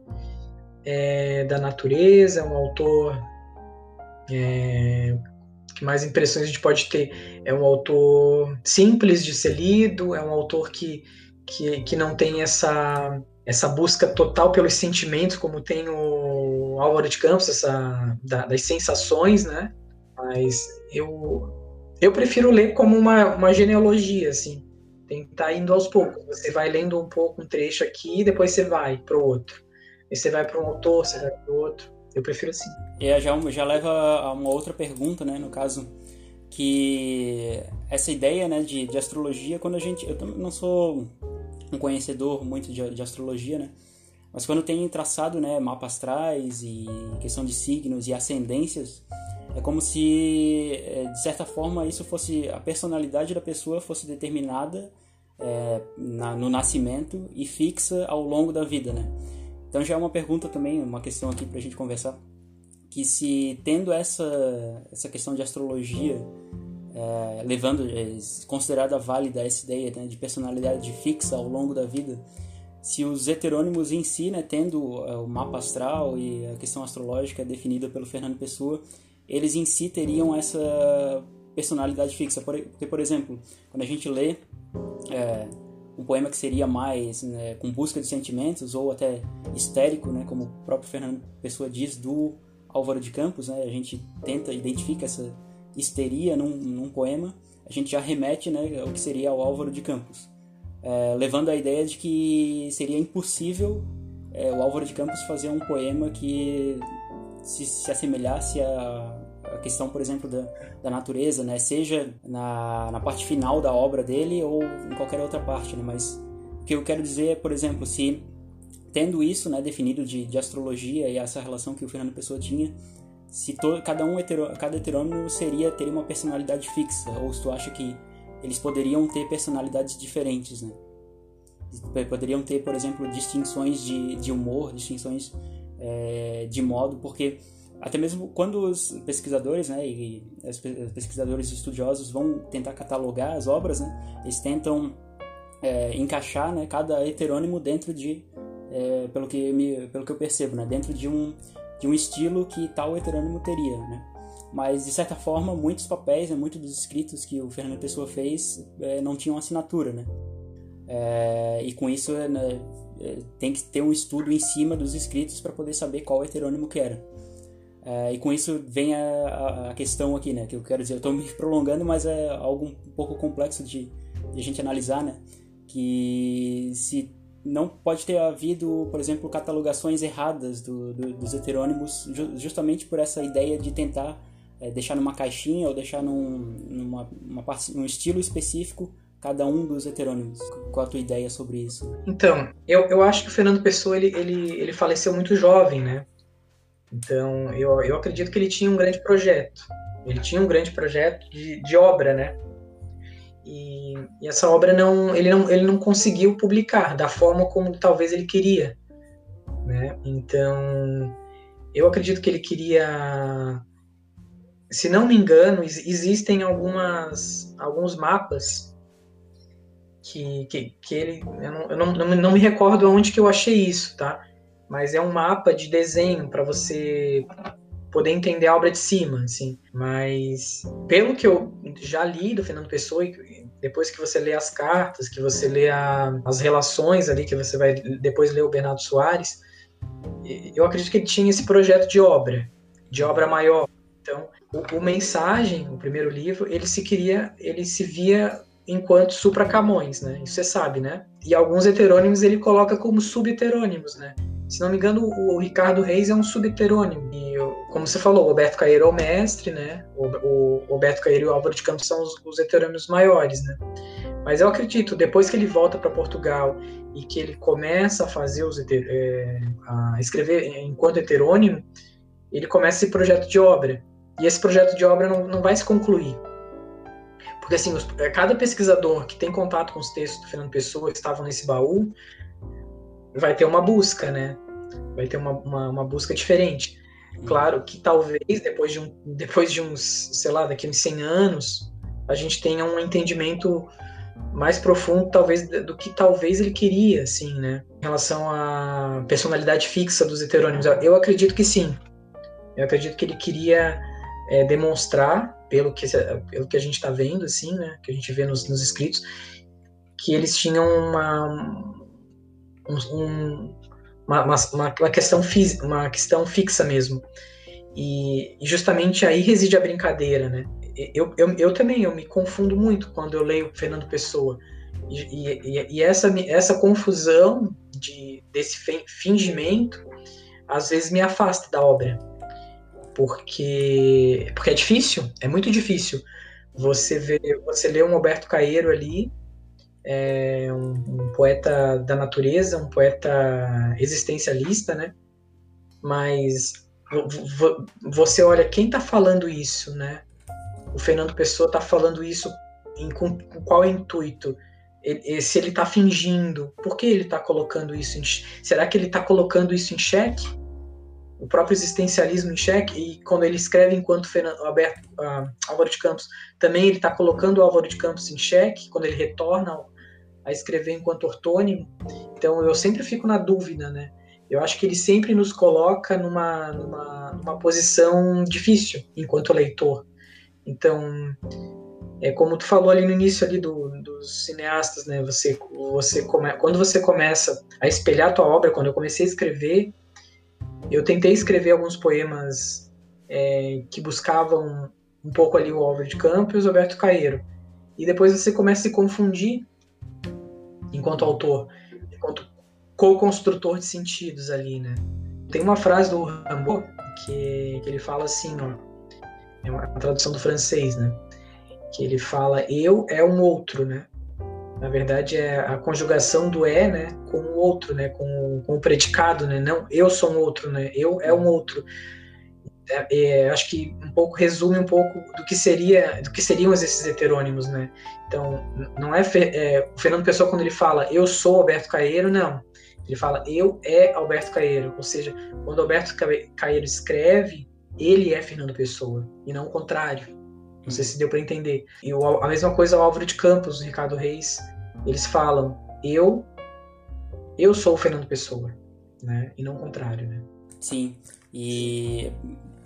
é, da natureza, é um autor é, mais impressões a gente pode ter? É um autor simples de ser lido, é um autor que, que, que não tem essa, essa busca total pelos sentimentos, como tem o Álvaro de Campos, essa, da, das sensações, né? Mas eu, eu prefiro ler como uma, uma genealogia, assim. Tentar indo aos poucos. Você vai lendo um pouco um trecho aqui depois você vai para o outro. E você vai para um autor, você vai para o outro. Eu prefiro assim. E já, já leva a uma outra pergunta, né? No caso, que essa ideia né, de, de astrologia, quando a gente. Eu não sou um conhecedor muito de, de astrologia, né? Mas quando tem traçado né, mapas astrais e questão de signos e ascendências, é como se, é, de certa forma, isso fosse a personalidade da pessoa fosse determinada é, na, no nascimento e fixa ao longo da vida, né? Então já é uma pergunta também, uma questão aqui para a gente conversar, que se tendo essa essa questão de astrologia é, levando é, considerada válida essa ideia né, de personalidade fixa ao longo da vida, se os heterônimos em si, né, tendo é, o mapa astral e a questão astrológica definida pelo Fernando Pessoa, eles em si teriam essa personalidade fixa. Porque, por exemplo, quando a gente lê um poema que seria mais né, com busca de sentimentos ou até histérico, né, como o próprio Fernando Pessoa diz do Álvaro de Campos, né, a gente tenta identificar essa histeria num, num, poema, a gente já remete né, ao que seria o Álvaro de Campos, é, levando a ideia de que seria impossível é, o Álvaro de Campos fazer um poema que se, se assemelhasse a questão, por exemplo, da, da natureza, né? Seja na, na parte final da obra dele ou em qualquer outra parte, né? Mas o que eu quero dizer é, por exemplo, se tendo isso, né, definido de, de astrologia e essa relação que o Fernando Pessoa tinha, se to, cada um hetero, cada heterônimo seria ter uma personalidade fixa, ou se tu acha que eles poderiam ter personalidades diferentes, né? Poderiam ter, por exemplo, distinções de, de humor, distinções é, de modo, porque até mesmo quando os pesquisadores, né, e os pesquisadores estudiosos vão tentar catalogar as obras, né, eles tentam é, encaixar, né, cada heterônimo dentro de, é, pelo que me, pelo que eu percebo, né, dentro de um de um estilo que tal heterônimo teria, né. Mas de certa forma, muitos papéis, né, muitos dos escritos que o Fernando Pessoa fez é, não tinham assinatura, né. É, e com isso, né, é, tem que ter um estudo em cima dos escritos para poder saber qual heterônimo que era. É, e com isso vem a, a, questão aqui, né? Que eu quero dizer, eu estou me prolongando, mas é algo um pouco complexo de, de, a gente analisar, né? Que se não pode ter havido, por exemplo, catalogações erradas do, do, dos heterônimos, justamente por essa ideia de tentar é, deixar numa caixinha ou deixar num, numa, uma num estilo específico cada um dos heterônimos. Qual a tua ideia sobre isso? Então, eu, eu acho que o Fernando Pessoa ele, ele, ele faleceu muito jovem, né? Então, eu, eu acredito que ele tinha um grande projeto. Ele tinha um grande projeto de, de obra, né? E, e, essa obra não ele, não ele não conseguiu publicar da forma como talvez ele queria, né? Então, eu acredito que ele queria se não me engano, existem algumas, alguns mapas que, que, que ele. Eu, não, eu não, não, me recordo onde que eu achei isso, tá? Mas é um mapa de desenho para você poder entender a obra de cima, assim. Mas pelo que eu já li do Fernando Pessoa, depois que você lê as cartas, que você lê a, as relações ali, que você vai depois ler o Bernardo Soares, eu acredito que ele tinha esse projeto de obra, de obra maior. Então, o, o Mensagem, o primeiro livro, ele se queria, ele se via enquanto Supra Camões, né? Isso você sabe, né? e alguns heterônimos ele coloca como subheterônimos, né? Se não me engano, o Ricardo Reis é um subheterônimo. E, como você falou, o Roberto Caeiro é o mestre, né? O, o Roberto Caeiro e o Álvaro de Campos são os, os heterônimos maiores, né? Mas eu acredito, depois que ele volta para Portugal e que ele começa a fazer os é, a escrever enquanto heterônimo, ele começa esse projeto de obra. E esse projeto de obra não, não vai se concluir. Porque assim, os, é, cada pesquisador que tem contato com os textos do Fernando Pessoa que estavam nesse baú vai ter uma busca, né? Vai ter uma, uma, uma busca diferente. Uhum. Claro que talvez depois de, um, depois de uns, sei lá, daqui uns 100 anos, a gente tenha um entendimento mais profundo, talvez, do que talvez ele queria, assim, né? Em relação à personalidade fixa dos heterônimos. Eu acredito que sim. Eu acredito que ele queria é, demonstrar, pelo que, pelo que a gente está vendo, assim, né? Que a gente vê nos, nos escritos, que eles tinham uma, um, uma, uma, uma, questão uma questão fixa mesmo. E, e, justamente aí reside a brincadeira, né? Eu, eu, eu também eu me confundo muito quando eu leio Fernando Pessoa. E, e, e essa, essa confusão de, desse fingimento às vezes me afasta da obra. Porque, porque é difícil, é muito difícil. Você vê, você lê um Alberto Caeiro ali é um, um, poeta da natureza, um poeta existencialista, né? Mas você olha quem está falando isso, né? O Fernando Pessoa está falando isso em, com, com, qual intuito? Ele, se ele está fingindo, por que ele está colocando isso em Será que ele está colocando isso em xeque? O próprio existencialismo em xeque? E quando ele escreve enquanto Fernando, Alberto, uh, Álvaro de Campos, também ele está colocando o Álvaro de Campos em xeque, quando ele retorna a escrever enquanto ortônimo. Então eu sempre fico na dúvida, né? Eu acho que ele sempre nos coloca numa, numa, numa posição difícil enquanto leitor. Então, é como tu falou ali no início ali do, dos cineastas, né? Você, você come, quando você começa a espelhar a tua obra, quando eu comecei a escrever, eu tentei escrever alguns poemas é, que buscavam um pouco ali o Álvaro de Campos e o Roberto Caeiro. E depois você começa a se confundir enquanto autor, enquanto co-construtor de sentidos ali, né? Tem uma frase do Rambo que, que ele fala assim, ó, é uma tradução do francês, né? Que ele fala eu é um outro, né? Na verdade é a conjugação do é, né, com o outro, né, com, com o predicado, né? Não eu sou um outro, né? Eu é um outro. É, é, acho que um pouco resume um pouco do que seria do que seriam esses heterônimos, né? Então não é, é, o Fernando Pessoa quando ele fala eu sou Alberto Caeiro, não. Ele fala eu é Alberto Caeiro, ou seja, quando Alberto Caeiro escreve, ele é Fernando Pessoa e não o contrário. Não sei se deu para entender. E o, a mesma coisa o Álvaro de Campos, o Ricardo Reis, eles falam eu eu sou o Fernando Pessoa, né? E não o contrário, né? Sim. E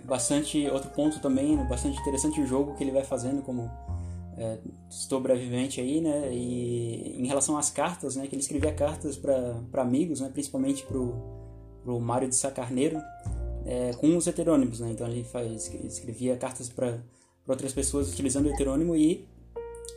bastante outro ponto também, bastante interessante o jogo que ele vai fazendo como é, sobrevivente aí, né? E em relação às cartas, né? Que ele escrevia cartas para amigos, né? Principalmente pro, pro Mário de Sacarneiro, é, com os heterônimos, né? Então ele faz, escrevia cartas para outras pessoas utilizando o heterônimo e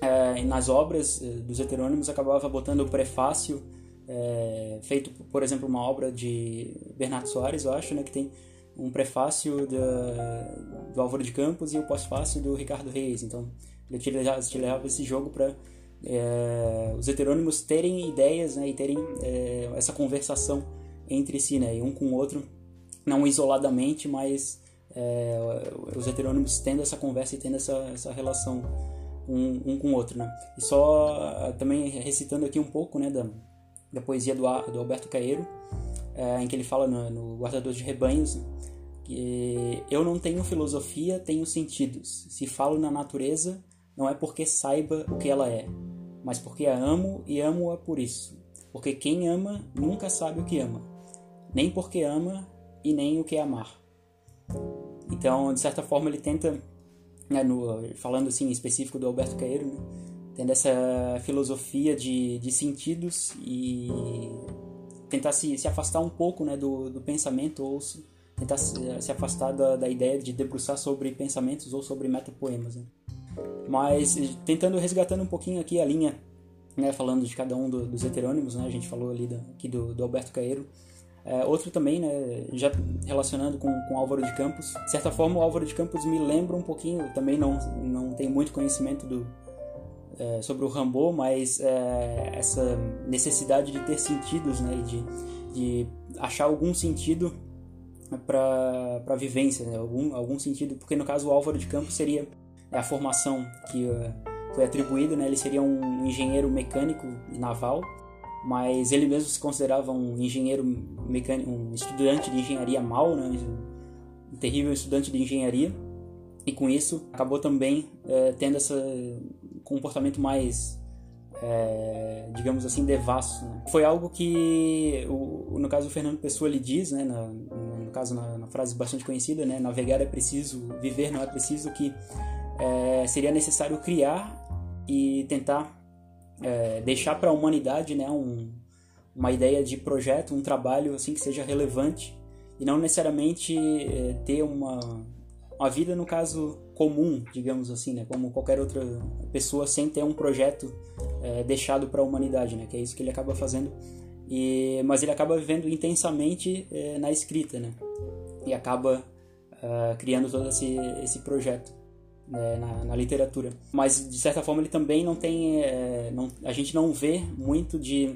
é, nas obras é, dos heterônimos acabava botando o prefácio é, feito, por exemplo, uma obra de Bernardo Soares, eu acho, né? Que tem um prefácio da, do Álvaro de Campos e o pós-fácio do Ricardo Reis. Então, ele utilizava, esse jogo para é, os heterônimos terem ideias né, e terem é, essa conversação entre si, né, e um com o outro, não isoladamente, mas é, os heterônimos tendo essa conversa e tendo essa, essa relação um, um com o outro. Né. E só também recitando aqui um pouco né, da, da poesia do, do Alberto Caeiro, é, em que ele fala no, no Guardador de Rebanhos, que eu não tenho filosofia, tenho sentidos. Se falo na natureza, não é porque saiba o que ela é, mas porque a amo e amo-a por isso. Porque quem ama nunca sabe o que ama, nem porque ama e nem o que é amar. Então, de certa forma, ele tenta, né, no, falando assim em específico do Alberto Caeiro, né, tendo essa filosofia de, de sentidos e tentar se, se afastar um pouco né, do, do pensamento ou se, tentar se, se afastar da, da, ideia de debruçar sobre pensamentos ou sobre metapoemas. Né? Mas tentando resgatando um pouquinho aqui a linha né, falando de cada um do, dos heterônimos, né, a gente falou ali da, aqui do, do Alberto Caeiro. É, outro também, né, já relacionando com, com Álvaro de Campos, de certa forma o Álvaro de Campos me lembra um pouquinho, também não, não tem muito conhecimento do, é, sobre o Rambo, mas é, essa necessidade de ter sentidos, né, de, de achar algum sentido para a vivência, né, algum, algum sentido, porque no caso o Álvaro de Campos seria a formação que uh, foi atribuída, né, ele seria um engenheiro mecânico naval, mas ele mesmo se considerava um engenheiro mecânico, um estudante de engenharia mal, né, um terrível estudante de engenharia, e com isso acabou também é, tendo esse comportamento mais é, digamos assim devasso né? foi algo que o, no caso o Fernando Pessoa ele diz né na, no caso na, na, frase bastante conhecida né navegar é preciso viver não é preciso que é, seria necessário criar e tentar é, deixar para a humanidade né um, uma ideia de projeto um trabalho assim que seja relevante e não necessariamente é, ter uma uma vida no caso comum, digamos assim, né, como qualquer outra pessoa sem ter um projeto é, deixado para a humanidade, né, que é isso que ele acaba fazendo. E mas ele acaba vivendo intensamente é, na escrita, né, e acaba uh, criando todo esse esse projeto né, na, na, literatura. Mas de certa forma ele também não tem, é, não, a gente não vê muito de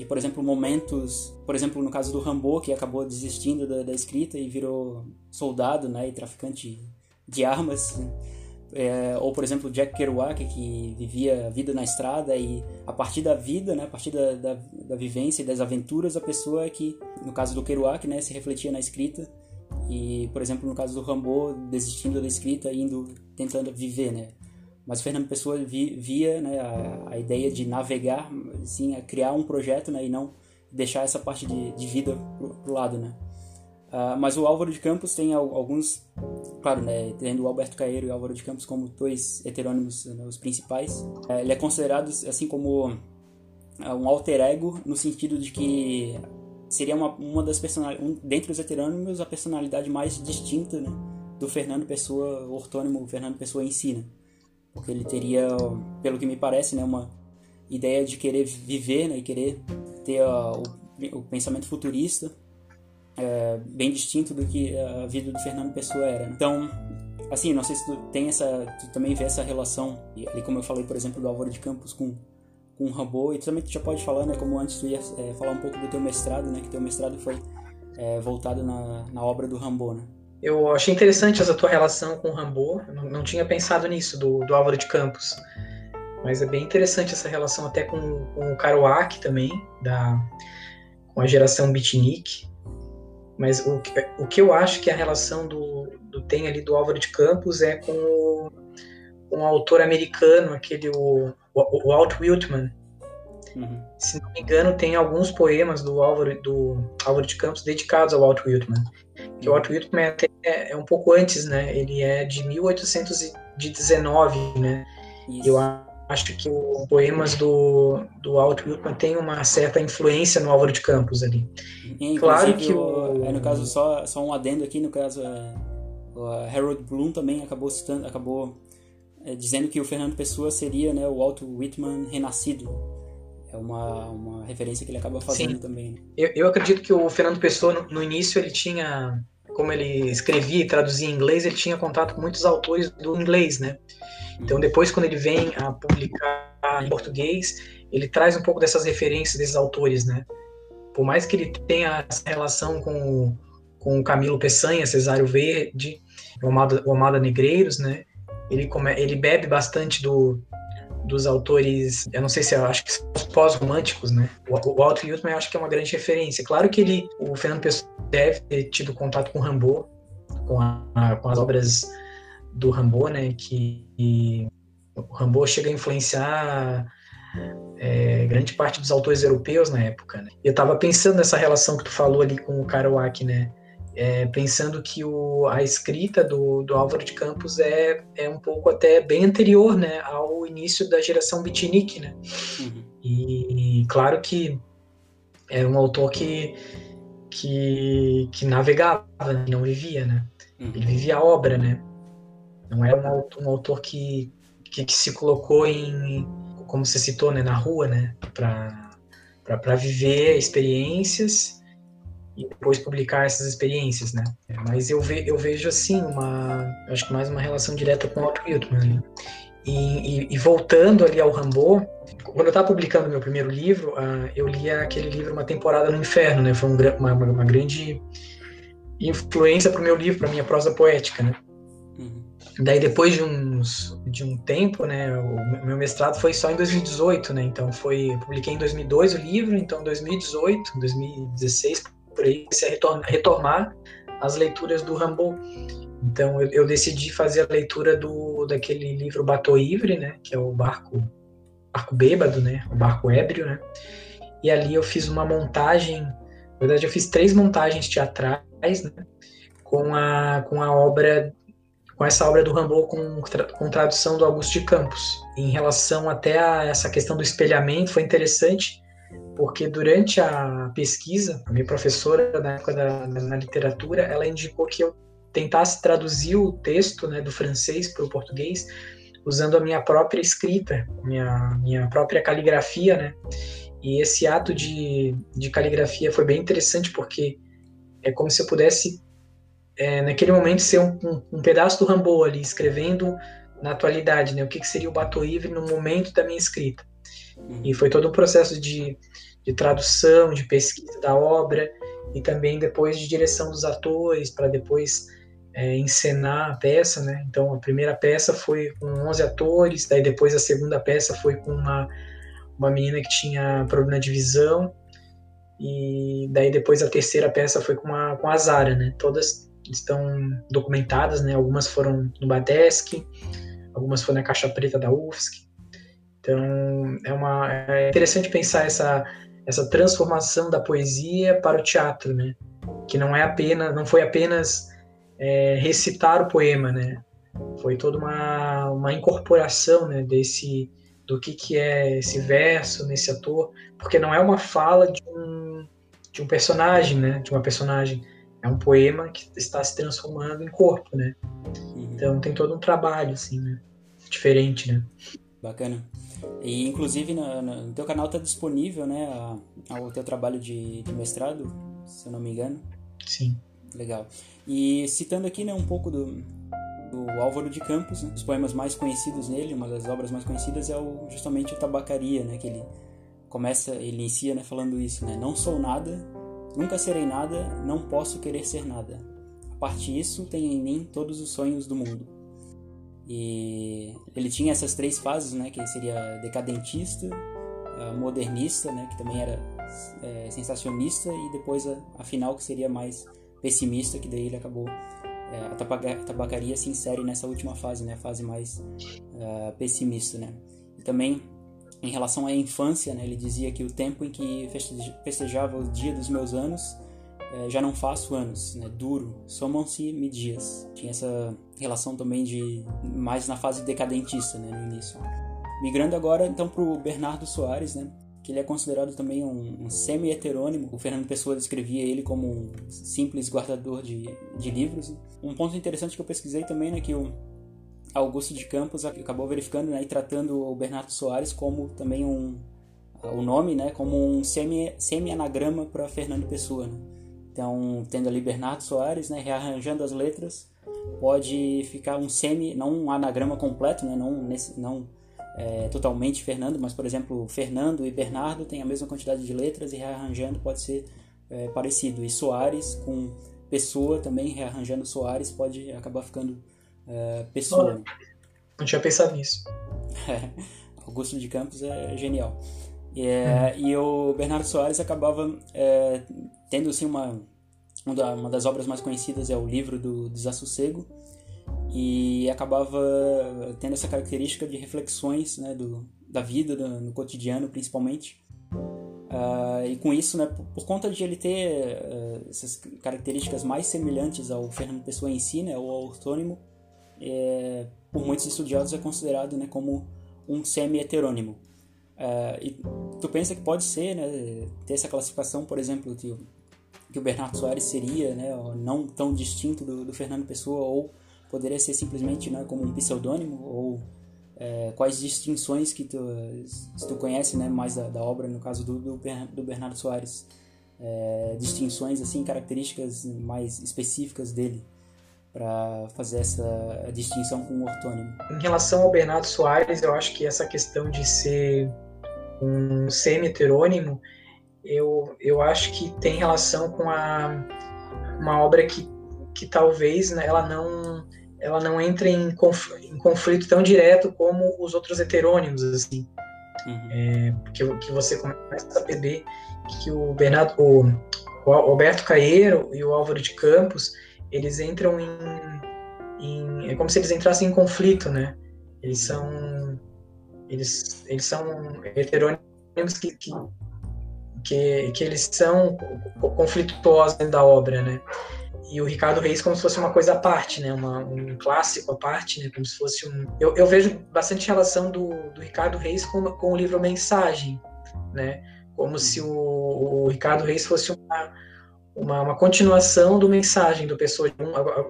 e, por exemplo, momentos, por exemplo, no caso do Rambo, que acabou desistindo da, da escrita e virou soldado, né, e traficante de armas, né? é, ou, por exemplo, Jack Kerouac, que vivia a vida na estrada e a partir da vida, né, a partir da, da, da vivência e das aventuras, a pessoa que, no caso do Kerouac, né, se refletia na escrita e, por exemplo, no caso do Rambo, desistindo da escrita indo tentando viver, né, mas Fernando Pessoa via né, a, a, ideia de navegar, assim, a criar um projeto né, e não deixar essa parte de, de vida pro, pro lado, né. Uh, mas o Álvaro de Campos tem alguns, claro, né, tendo o Alberto Caeiro e o Álvaro de Campos como dois heterônimos, né, os principais. Uh, ele é considerado assim como uh, um alter ego no sentido de que seria uma, uma das personalidades, um, dentre os heterônimos, a personalidade mais distinta né, do Fernando Pessoa, o ortônimo Fernando Pessoa em si. Né? Porque ele teria, pelo que me parece, né, uma ideia de querer viver né, e querer ter uh, o, o, pensamento futurista é, bem distinto do que a vida do Fernando Pessoa era. Então, assim, não sei se tu tem essa, tu também vê essa relação, ali como eu falei, por exemplo, do Álvaro de Campos com com o Rambo, e tu também já pode falar, né, como antes tu ia é, falar um pouco do teu mestrado, né, que teu mestrado foi é, voltado na, na obra do Rambo, né? Eu achei interessante essa tua relação com o Rambo. Eu não, não tinha pensado nisso, do, do Álvaro de Campos. Mas é bem interessante essa relação até com, com o Kerouac também, da, com a geração beatnik. Mas o, o que eu acho que a relação do, do tem ali do Álvaro de Campos é com o, um autor americano, aquele o, o Walt Whitman. Uhum. Se não me engano, tem alguns poemas do Álvaro, do Álvaro de Campos dedicados ao Walt Whitman que o Walt Whitman é, até, é, um pouco antes, né? Ele é de 1819, né? Isso. Eu acho que os poemas do, do Walt Whitman têm uma certa influência no Álvaro de Campos ali. claro que o, é, no caso só só um adendo aqui, no caso Harold Bloom também acabou citando, acabou é, dizendo que o Fernando Pessoa seria, né, o Walt Whitman renascido é uma, uma referência que ele acaba fazendo Sim. também. Eu, eu acredito que o Fernando Pessoa, no, no, início, ele tinha, como ele escrevia e traduzia em inglês, ele tinha contato com muitos autores do inglês, né? Então, uhum. depois, quando ele vem a publicar em português, ele traz um pouco dessas referências desses autores, né? Por mais que ele tenha essa relação com, com o Camilo Peçanha, Cesário Verde, o Amada, o Amada Negreiros, né? Ele, come, ele bebe bastante do, dos autores, eu não sei se eu acho que são os pós-românticos, né? O, Walt Whitman eu acho que é uma grande referência. Claro que ele, o Fernando Pessoa deve ter tido contato com Rambo, com, com as obras do Rambo, né? Que o Rambo chega a influenciar é, grande parte dos autores europeus na época. Né? Eu estava pensando nessa relação que tu falou ali com o Kerouac, né? É, pensando que o, a escrita do, do Álvaro de Campos é, é um pouco até bem anterior né, ao início da geração beatnik, né? Uhum. E, e, claro que era um autor que, que, que navegava, né, não vivia, né? Uhum. Ele vivia a obra, né? Não era um, um autor que, que, que, se colocou em como você citou, né, na rua, né, para viver experiências e depois publicar essas experiências, né. Mas eu, ve, eu vejo, assim, uma, acho que mais uma relação direta com o Whitman. Né? E, e, e, voltando ali ao Rambo, quando eu estava publicando meu primeiro livro, uh, eu lia aquele livro Uma Temporada no Inferno, né? Foi um, uma, uma, grande influência para o meu livro, para minha prosa poética, né? Uhum. Daí depois de uns de um tempo, né? O meu mestrado foi só em 2018, né? Então foi publiquei em 2002 o livro, então 2018, 2016 por a retornar, retomar as leituras do Rambo então eu, eu, decidi fazer a leitura do daquele livro Bato Ivre, né, que é o barco barco bêbado, né, o barco ébrio, né. E ali eu fiz uma montagem, na verdade eu fiz três montagens teatrais, né, com a com a obra com essa obra do Rambo com, com tradução do Augusto de Campos. Em relação até a essa questão do espelhamento, foi interessante, porque durante a pesquisa, a minha professora na época da, na literatura, ela indicou que eu tentasse traduzir o texto né, do francês para o português usando a minha própria escrita, minha, minha própria caligrafia, né? E esse ato de, de caligrafia foi bem interessante porque é como se eu pudesse, é, naquele momento, ser um, um, um, pedaço do Rambo ali, escrevendo na atualidade, né? O que, que seria o Bato Ivre no momento da minha escrita. Uhum. E foi todo um processo de, de tradução, de pesquisa da obra e também depois de direção dos atores, para depois é, encenar a peça, né? Então a primeira peça foi com 11 atores, daí depois a segunda peça foi com uma uma menina que tinha problema de visão e daí depois a terceira peça foi com a com a Zara, né? Todas estão documentadas, né? Algumas foram no Badesc, algumas foram na Caixa Preta da UFSC. Então é uma é interessante pensar essa essa transformação da poesia para o teatro, né? Que não é apenas não foi apenas é, recitar o poema, né? Foi toda uma, uma incorporação, né, desse do que que é esse verso nesse ator, porque não é uma fala de um de um personagem, né, de uma personagem, é um poema que está se transformando em corpo, né? Uhum. Então tem todo um trabalho assim, né? Diferente, né? Bacana. E inclusive no, no teu canal está disponível, né, a, a, o teu trabalho de, de mestrado, se eu não me engano. Sim. Legal. E citando aqui né, um pouco do, do Álvaro de Campos, né, os poemas mais conhecidos nele, uma das obras mais conhecidas é o, justamente o Tabacaria, né, que ele começa, ele inicia né, falando isso, né, não sou nada, nunca serei nada, não posso querer ser nada. A parte disso tem em mim todos os sonhos do mundo. E ele tinha essas três fases, né, que seria decadentista, modernista, né, que também era é, sensacionista, e depois a, a final que seria mais pessimista, que daí ele acabou. É, a tabacaria se insere nessa última fase, né? A fase mais uh, pessimista, né? E também, em relação à infância, né? Ele dizia que o tempo em que festejava o dia dos meus anos é, já não faço anos, né? Duro, somam-se-me dias. Tinha essa relação também de mais na fase decadentista, né? No início. Migrando agora, então, para o Bernardo Soares, né? que ele é considerado também um, um semi-heterônimo. O Fernando Pessoa descrevia ele como um simples guardador de, de livros. Um ponto interessante que eu pesquisei também, né, que o Augusto de Campos acabou verificando né, e tratando o Bernardo Soares como também um o nome, né, como um semi semi anagrama para Fernando Pessoa. Né? Então, tendo ali Bernardo Soares, né, rearranjando as letras, pode ficar um semi, não um anagrama completo, né, não nesse, não é, totalmente Fernando, mas por exemplo, Fernando e Bernardo têm a mesma quantidade de letras e rearranjando pode ser é, parecido. E Soares com Pessoa também, rearranjando Soares, pode acabar ficando é, Pessoa. não tinha pensado nisso. Augusto de Campos é genial. É, hum. E o Bernardo Soares acabava é, tendo assim, uma, uma das obras mais conhecidas é o livro do Desassossego, e acabava tendo essa característica de reflexões né, do, da vida, do, no cotidiano principalmente. Uh, e com isso, né, por, por, conta de ele ter uh, essas características mais semelhantes ao Fernando Pessoa em si, né, o autônimo, é, por muitos estudiosos é considerado né, como um semi-heterônimo. Uh, e tu pensa que pode ser, né, ter essa classificação, por exemplo, que, que o Bernardo Soares seria né, não tão distinto do, do Fernando Pessoa, ou poderia ser simplesmente né, como um pseudônimo ou é, quais distinções que tu, se tu conhece né, mais da, da obra, no caso do, do, do Bernardo Soares, é, distinções, assim, características mais específicas dele para fazer essa distinção com o ortônimo. Em relação ao Bernardo Soares, eu acho que essa questão de ser um semi-heterônimo, eu, eu acho que tem relação com a, uma obra que, que talvez né, ela não ela não entre em, conf, em conflito tão direto como os outros heterônimos, assim. Uhum. É, que, que você começa a perceber que o Bernardo, o, o Alberto Caeiro e o Álvaro de Campos, eles entram em, em, é como se eles entrassem em conflito, né? Eles são eles, eles são heterônimos que, que, que, que eles são conflituosos dentro da obra, né? E o Ricardo Reis como se fosse uma coisa à parte, né? Uma, um clássico à parte, né? Como se fosse um... Eu, eu vejo bastante relação do, do Ricardo Reis com, com o livro Mensagem, né? Como se o, o Ricardo Reis fosse uma, uma, uma, continuação do Mensagem, do Pessoa, de,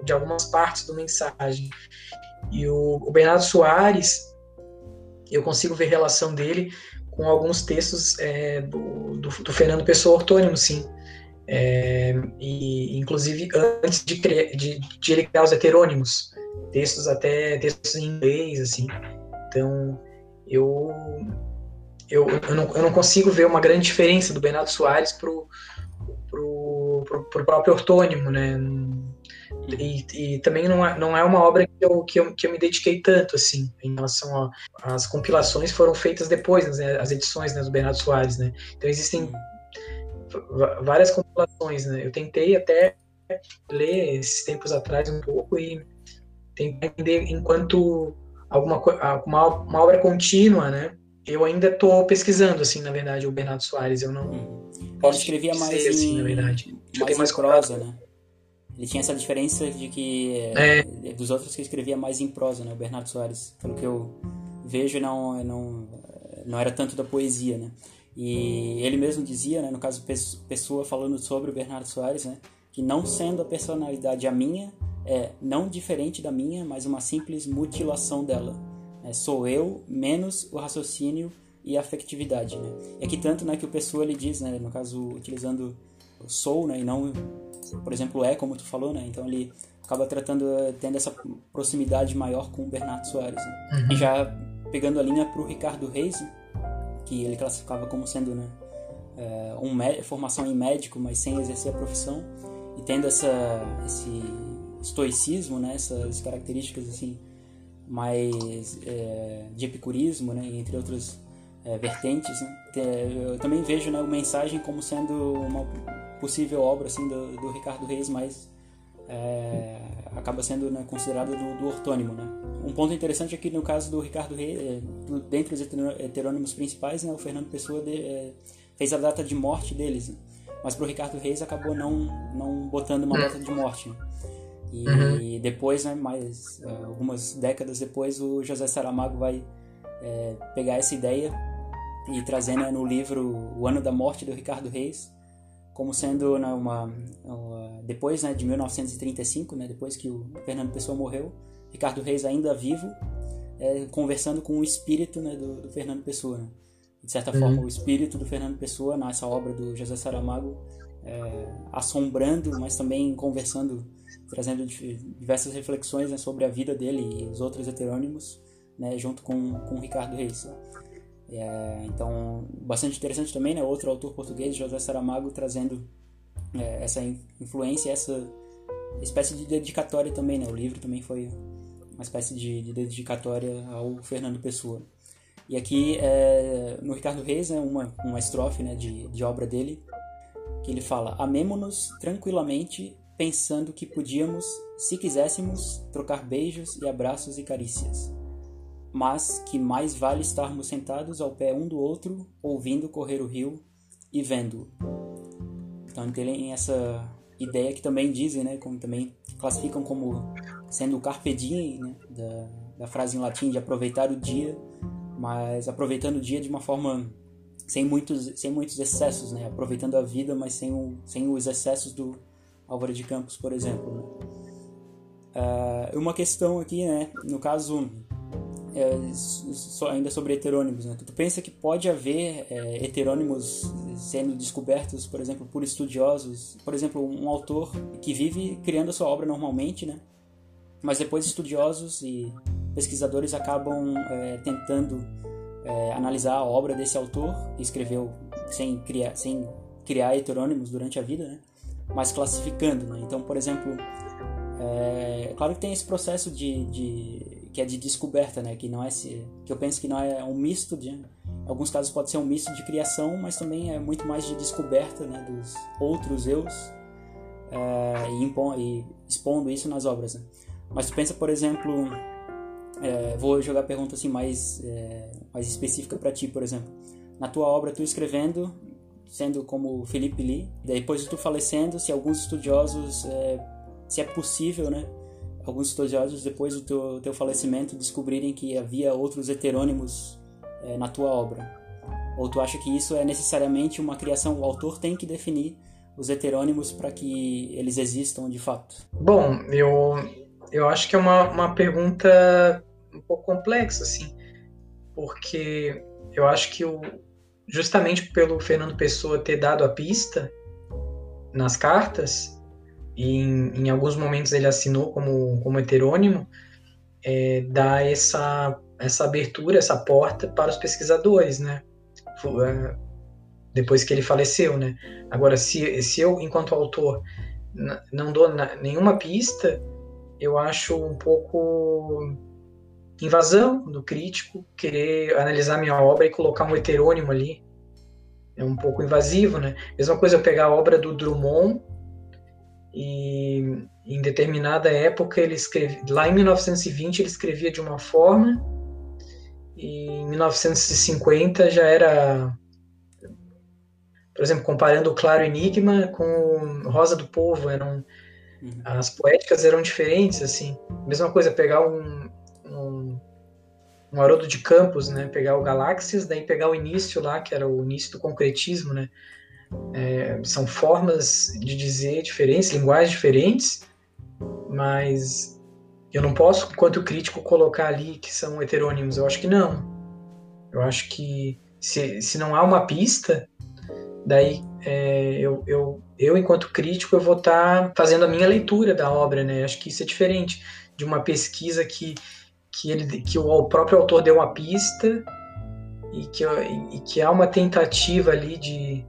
de algumas partes do Mensagem. E o, o Bernardo Soares, eu consigo ver relação dele com alguns textos é, do, do, do, Fernando Pessoa Ortônimo, sim. É, e inclusive antes de, de, de, ele criar os heterônimos, textos até textos em inglês, assim. Então, eu eu, eu, não, eu não consigo ver uma grande diferença do Bernardo Soares pro, pro próprio ortônimo, né? E, e, também não é, não é uma obra que eu, que, eu, que eu me dediquei tanto, assim, em relação às compilações foram feitas depois, né, as edições né, do Bernardo Soares, né? Então existem várias compilações, né? Eu tentei até ler esses tempos atrás um pouco e tentar entender enquanto alguma uma, uma obra contínua, né? Eu ainda estou pesquisando, assim, na verdade, o Bernardo Soares. Eu não. Hum. Ele escrevia mais assim, em, assim, na verdade. Mais, mais prosa, né? Ele tinha essa diferença de que é. dos outros que escrevia mais em prosa, né? O Bernardo Soares, pelo que eu vejo, não não não era tanto da poesia, né? E ele mesmo dizia, né, no caso pessoa falando sobre o Bernardo Soares, né, que não sendo a personalidade a minha, é não diferente da minha, mas uma simples mutilação dela. É, sou eu menos o raciocínio e a afetividade, né? É que tanto, né, que o pessoa ele diz, né, no caso utilizando o sou, né, e não por exemplo, é, como tu falou, né? Então ele acaba tratando, tendo essa proximidade maior com o Bernardo Soares. Né? Uhum. E já pegando a linha para o Ricardo Reis, que ele classificava como sendo, né, é, um formação em médico, mas sem exercer a profissão, e tendo essa, esse estoicismo, né, essas características assim mais é, de epicurismo, né, entre outras é, vertentes. Né? Eu também vejo né, o mensagem como sendo uma possível obra assim do, do Ricardo Reis, mas é, acaba sendo né, considerado do, do, ortônimo. Né? Um ponto interessante aqui no caso do Ricardo Reis, é, dentre os heterônimos principais, né, o Fernando Pessoa de, é, fez a data de morte deles, né? mas para o Ricardo Reis acabou não, não botando uma data de morte. Né? E, uhum. depois, né, mais é, algumas décadas depois, o José Saramago vai é, pegar essa ideia e trazer né, no livro O Ano da Morte do Ricardo Reis como sendo né, uma, uma, depois né, de 1935, né, depois que o Fernando Pessoa morreu, Ricardo Reis ainda vivo, é, conversando com o espírito né, do, do, Fernando Pessoa. Né? De certa uhum. forma, o espírito do Fernando Pessoa, nessa obra do José Saramago, é, assombrando, mas também conversando, trazendo diversas reflexões né, sobre a vida dele e os outros heterônimos, né, junto com, com Ricardo Reis. É, então, bastante interessante também, né? Outro autor português, José Saramago, trazendo é, essa influência, essa espécie de dedicatória também, né? O livro também foi uma espécie de, de dedicatória ao Fernando Pessoa. E aqui, é, no Ricardo Reis, né, uma, uma estrofe né, de, de obra dele, que ele fala: Amemo-nos tranquilamente, pensando que podíamos, se quiséssemos, trocar beijos e abraços e carícias mas que mais vale estarmos sentados ao pé um do outro, ouvindo correr o rio e vendo. Então tem essa ideia que também dizem, né, como também classificam como sendo o carpe diem, né, da, da frase em latim de aproveitar o dia, mas aproveitando o dia de uma forma sem muitos sem muitos excessos, né, aproveitando a vida, mas sem o, sem os excessos do Álvaro de Campos, por exemplo. Né. Uh, uma questão aqui, né, no caso é, ainda sobre heterônimos, né? Tu pensa que pode haver é, heterônimos sendo descobertos, por exemplo, por estudiosos, por exemplo, um autor que vive criando a sua obra normalmente, né? Mas depois estudiosos e pesquisadores acabam é, tentando é, analisar a obra desse autor que escreveu sem criar, sem criar heterônimos durante a vida, né? Mas classificando, né? Então, por exemplo, é, claro que tem esse processo de, de, que é de descoberta, né? Que não é que eu penso que não é um misto de, em alguns casos pode ser um misto de criação, mas também é muito mais de descoberta, né? Dos outros eus é, e, impon, e expondo isso nas obras. Né? Mas tu pensa, por exemplo, é, vou jogar pergunta assim mais é, mais específica para ti, por exemplo. Na tua obra, tu escrevendo, sendo como Felipe Lee, depois de tu falecendo, se alguns estudiosos, se é possível, né? Alguns estudiosos, depois do teu, teu falecimento, descobrirem que havia outros heterônimos é, na tua obra. Ou tu acha que isso é necessariamente uma criação? O autor tem que definir os heterônimos para que eles existam de fato? Bom, eu, eu acho que é uma, uma pergunta um pouco complexa, assim porque eu acho que o, justamente pelo Fernando Pessoa ter dado a pista nas cartas, em, em alguns momentos ele assinou como, como heterônimo, é, dá essa, essa abertura, essa porta para os pesquisadores, né? É, depois que ele faleceu, né? Agora, se, se eu, enquanto autor, não dou nenhuma pista, eu acho um pouco invasão do crítico, querer analisar minha obra e colocar um heterônimo ali. É um pouco invasivo, né? Mesma coisa eu pegar a obra do Drummond e em determinada época ele escreve, lá em 1920 ele escrevia de uma forma e em 1950 já era por exemplo, comparando o Claro Enigma com Rosa do Povo, eram uhum. as poéticas eram diferentes assim. Mesma coisa pegar um um, um Haroldo de Campos, né? Pegar o Galáxias, daí pegar o início lá, que era o início do concretismo, né? É, são formas de dizer diferentes, linguagens diferentes, mas eu não posso, enquanto crítico, colocar ali que são heterônimos. Eu acho que não. Eu acho que se, se não há uma pista, daí é, eu, eu, eu, enquanto crítico, eu vou estar tá fazendo a minha leitura da obra, né? Acho que isso é diferente de uma pesquisa que que, ele, que o próprio autor deu uma pista e que, e que há uma tentativa ali de,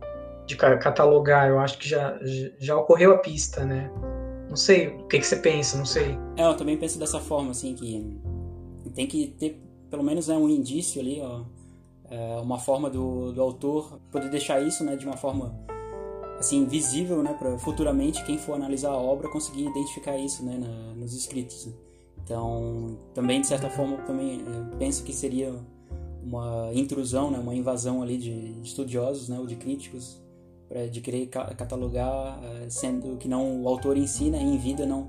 de catalogar. Eu acho que já, já ocorreu a pista, né? Não sei, o que, que você pensa, não sei. É, eu também penso dessa forma, assim, que tem que ter pelo menos né, um indício ali, ó, é, uma forma do, do autor poder deixar isso, né, de uma forma assim visível, né, para futuramente quem for analisar a obra conseguir identificar isso, né, na, nos escritos. Né? Então, também de certa forma, também é, penso que seria uma intrusão, né, uma invasão ali de estudiosos, né, ou de críticos, de querer catalogar, é, sendo que não o autor em si, né, em vida não,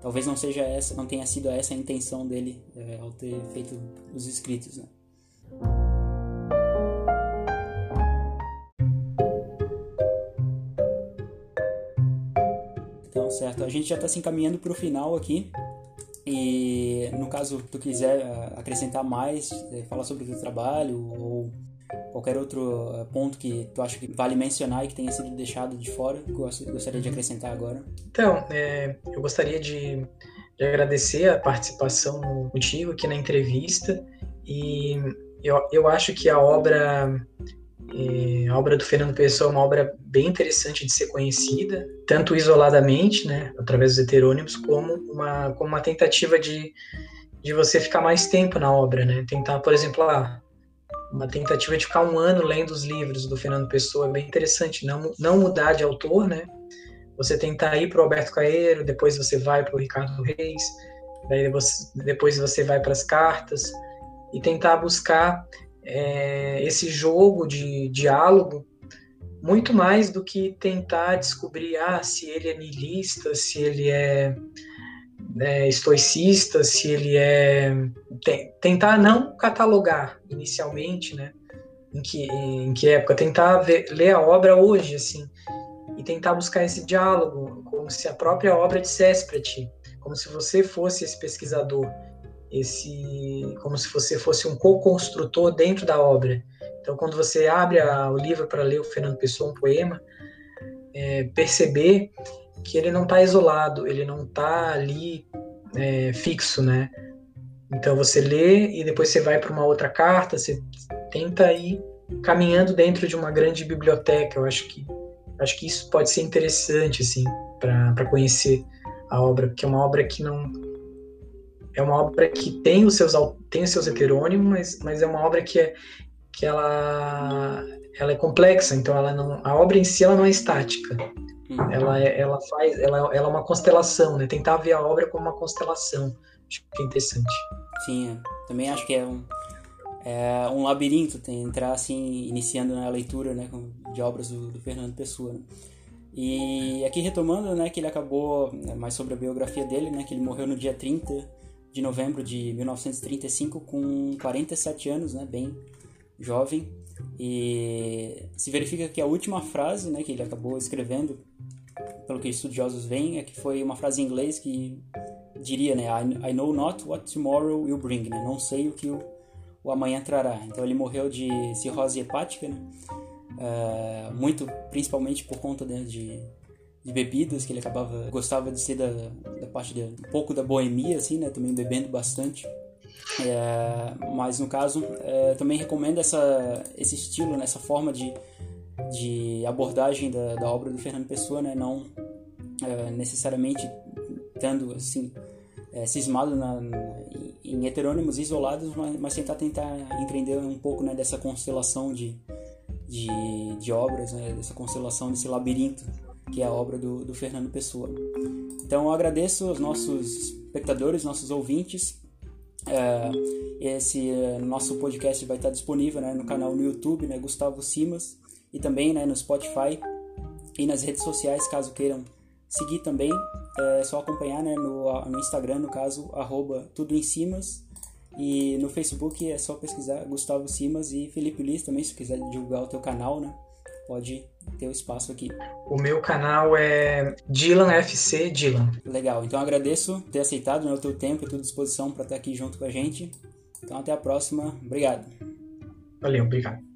talvez não seja essa, não tenha sido essa a intenção dele é, ao ter feito os escritos, né. Então, certo. A gente já está se encaminhando para o final aqui. E no caso tu quiser eh, acrescentar mais, eh, falar sobre o teu trabalho ou qualquer outro eh, ponto que tu acha que vale mencionar e que tenha sido deixado de fora, que gostaria de uhum. acrescentar agora? Então, é, eu gostaria de, de, agradecer a participação contigo aqui na entrevista e eu, eu acho que a obra e a obra do Fernando Pessoa é uma obra bem interessante de ser conhecida, tanto isoladamente, né, através dos heterônimos, como uma, como uma tentativa de, de você ficar mais tempo na obra, né? Tentar, por exemplo, ah, uma tentativa de ficar um ano lendo os livros do Fernando Pessoa é bem interessante, não, não mudar de autor, né? Você tentar ir para o Alberto Caeiro, depois você vai para o Ricardo Reis, daí você, depois você vai para as cartas, e tentar buscar é, esse jogo de diálogo muito mais do que tentar descobrir ah, se ele é niilista, se ele é, é estoicista, se ele é. tentar não catalogar inicialmente, né? Em que, em que época? Tentar ver, ler a obra hoje, assim, e tentar buscar esse diálogo, como se a própria obra dissesse para ti, como se você fosse esse pesquisador esse como se você fosse um co-construtor dentro da obra. Então, quando você abre a, o livro para ler o Fernando Pessoa, um poema, é, perceber que ele não está isolado, ele não está ali é, fixo, né? Então você lê e depois você vai para uma outra carta, você tenta ir caminhando dentro de uma grande biblioteca. Eu acho que acho que isso pode ser interessante assim para conhecer a obra, porque é uma obra que não é uma obra que tem os seus tem os seus heterônimos, mas, mas é uma obra que é que ela ela é complexa, então ela não a obra em si ela não é estática. Uhum. Ela é, ela faz ela, ela é uma constelação, né? Tentar ver a obra como uma constelação. Acho que é interessante. Sim, também acho que é um é um labirinto tem entrar assim iniciando na leitura né de obras do, do Fernando Pessoa né? e aqui retomando né que ele acabou né, mais sobre a biografia dele né que ele morreu no dia 30 de novembro de 1935 com 47 anos né bem jovem e se verifica que a última frase né que ele acabou escrevendo pelo que estudiosos veem é que foi uma frase em inglês que diria né I, I know not what tomorrow will bring né não sei o que o o amanhã trará. Então ele morreu de cirrose hepática, né? Uh, muito principalmente por conta né, de, de, bebidas que ele acabava gostava de ser da, da parte de um pouco da boemia assim né também bebendo bastante é, mas no caso é, também recomendo essa esse estilo né, forma de, de abordagem da, da obra do Fernando Pessoa né não é, necessariamente tendo assim é, cismado na, na, em heterônimos isolados, mas, mas, tentar tentar entender um pouco né, dessa constelação de, de, de obras, né, dessa constelação, desse labirinto que é a obra do, do Fernando Pessoa. Então eu agradeço aos nossos espectadores, nossos ouvintes. É, esse é, nosso podcast vai estar disponível né, no canal no YouTube, né, Gustavo Simas, e também né, no Spotify e nas redes sociais, caso queiram Seguir também, é só acompanhar né, no, no Instagram, no caso, arroba tudo em Simas. E no Facebook é só pesquisar Gustavo Simas e Felipe Liz também, se quiser divulgar o teu canal, né? Pode ter o espaço aqui. O meu canal é Dylan FC Dylan. Legal, então agradeço ter aceitado né, o teu tempo e tua disposição para estar aqui junto com a gente. Então até a próxima. Obrigado. Valeu, obrigado.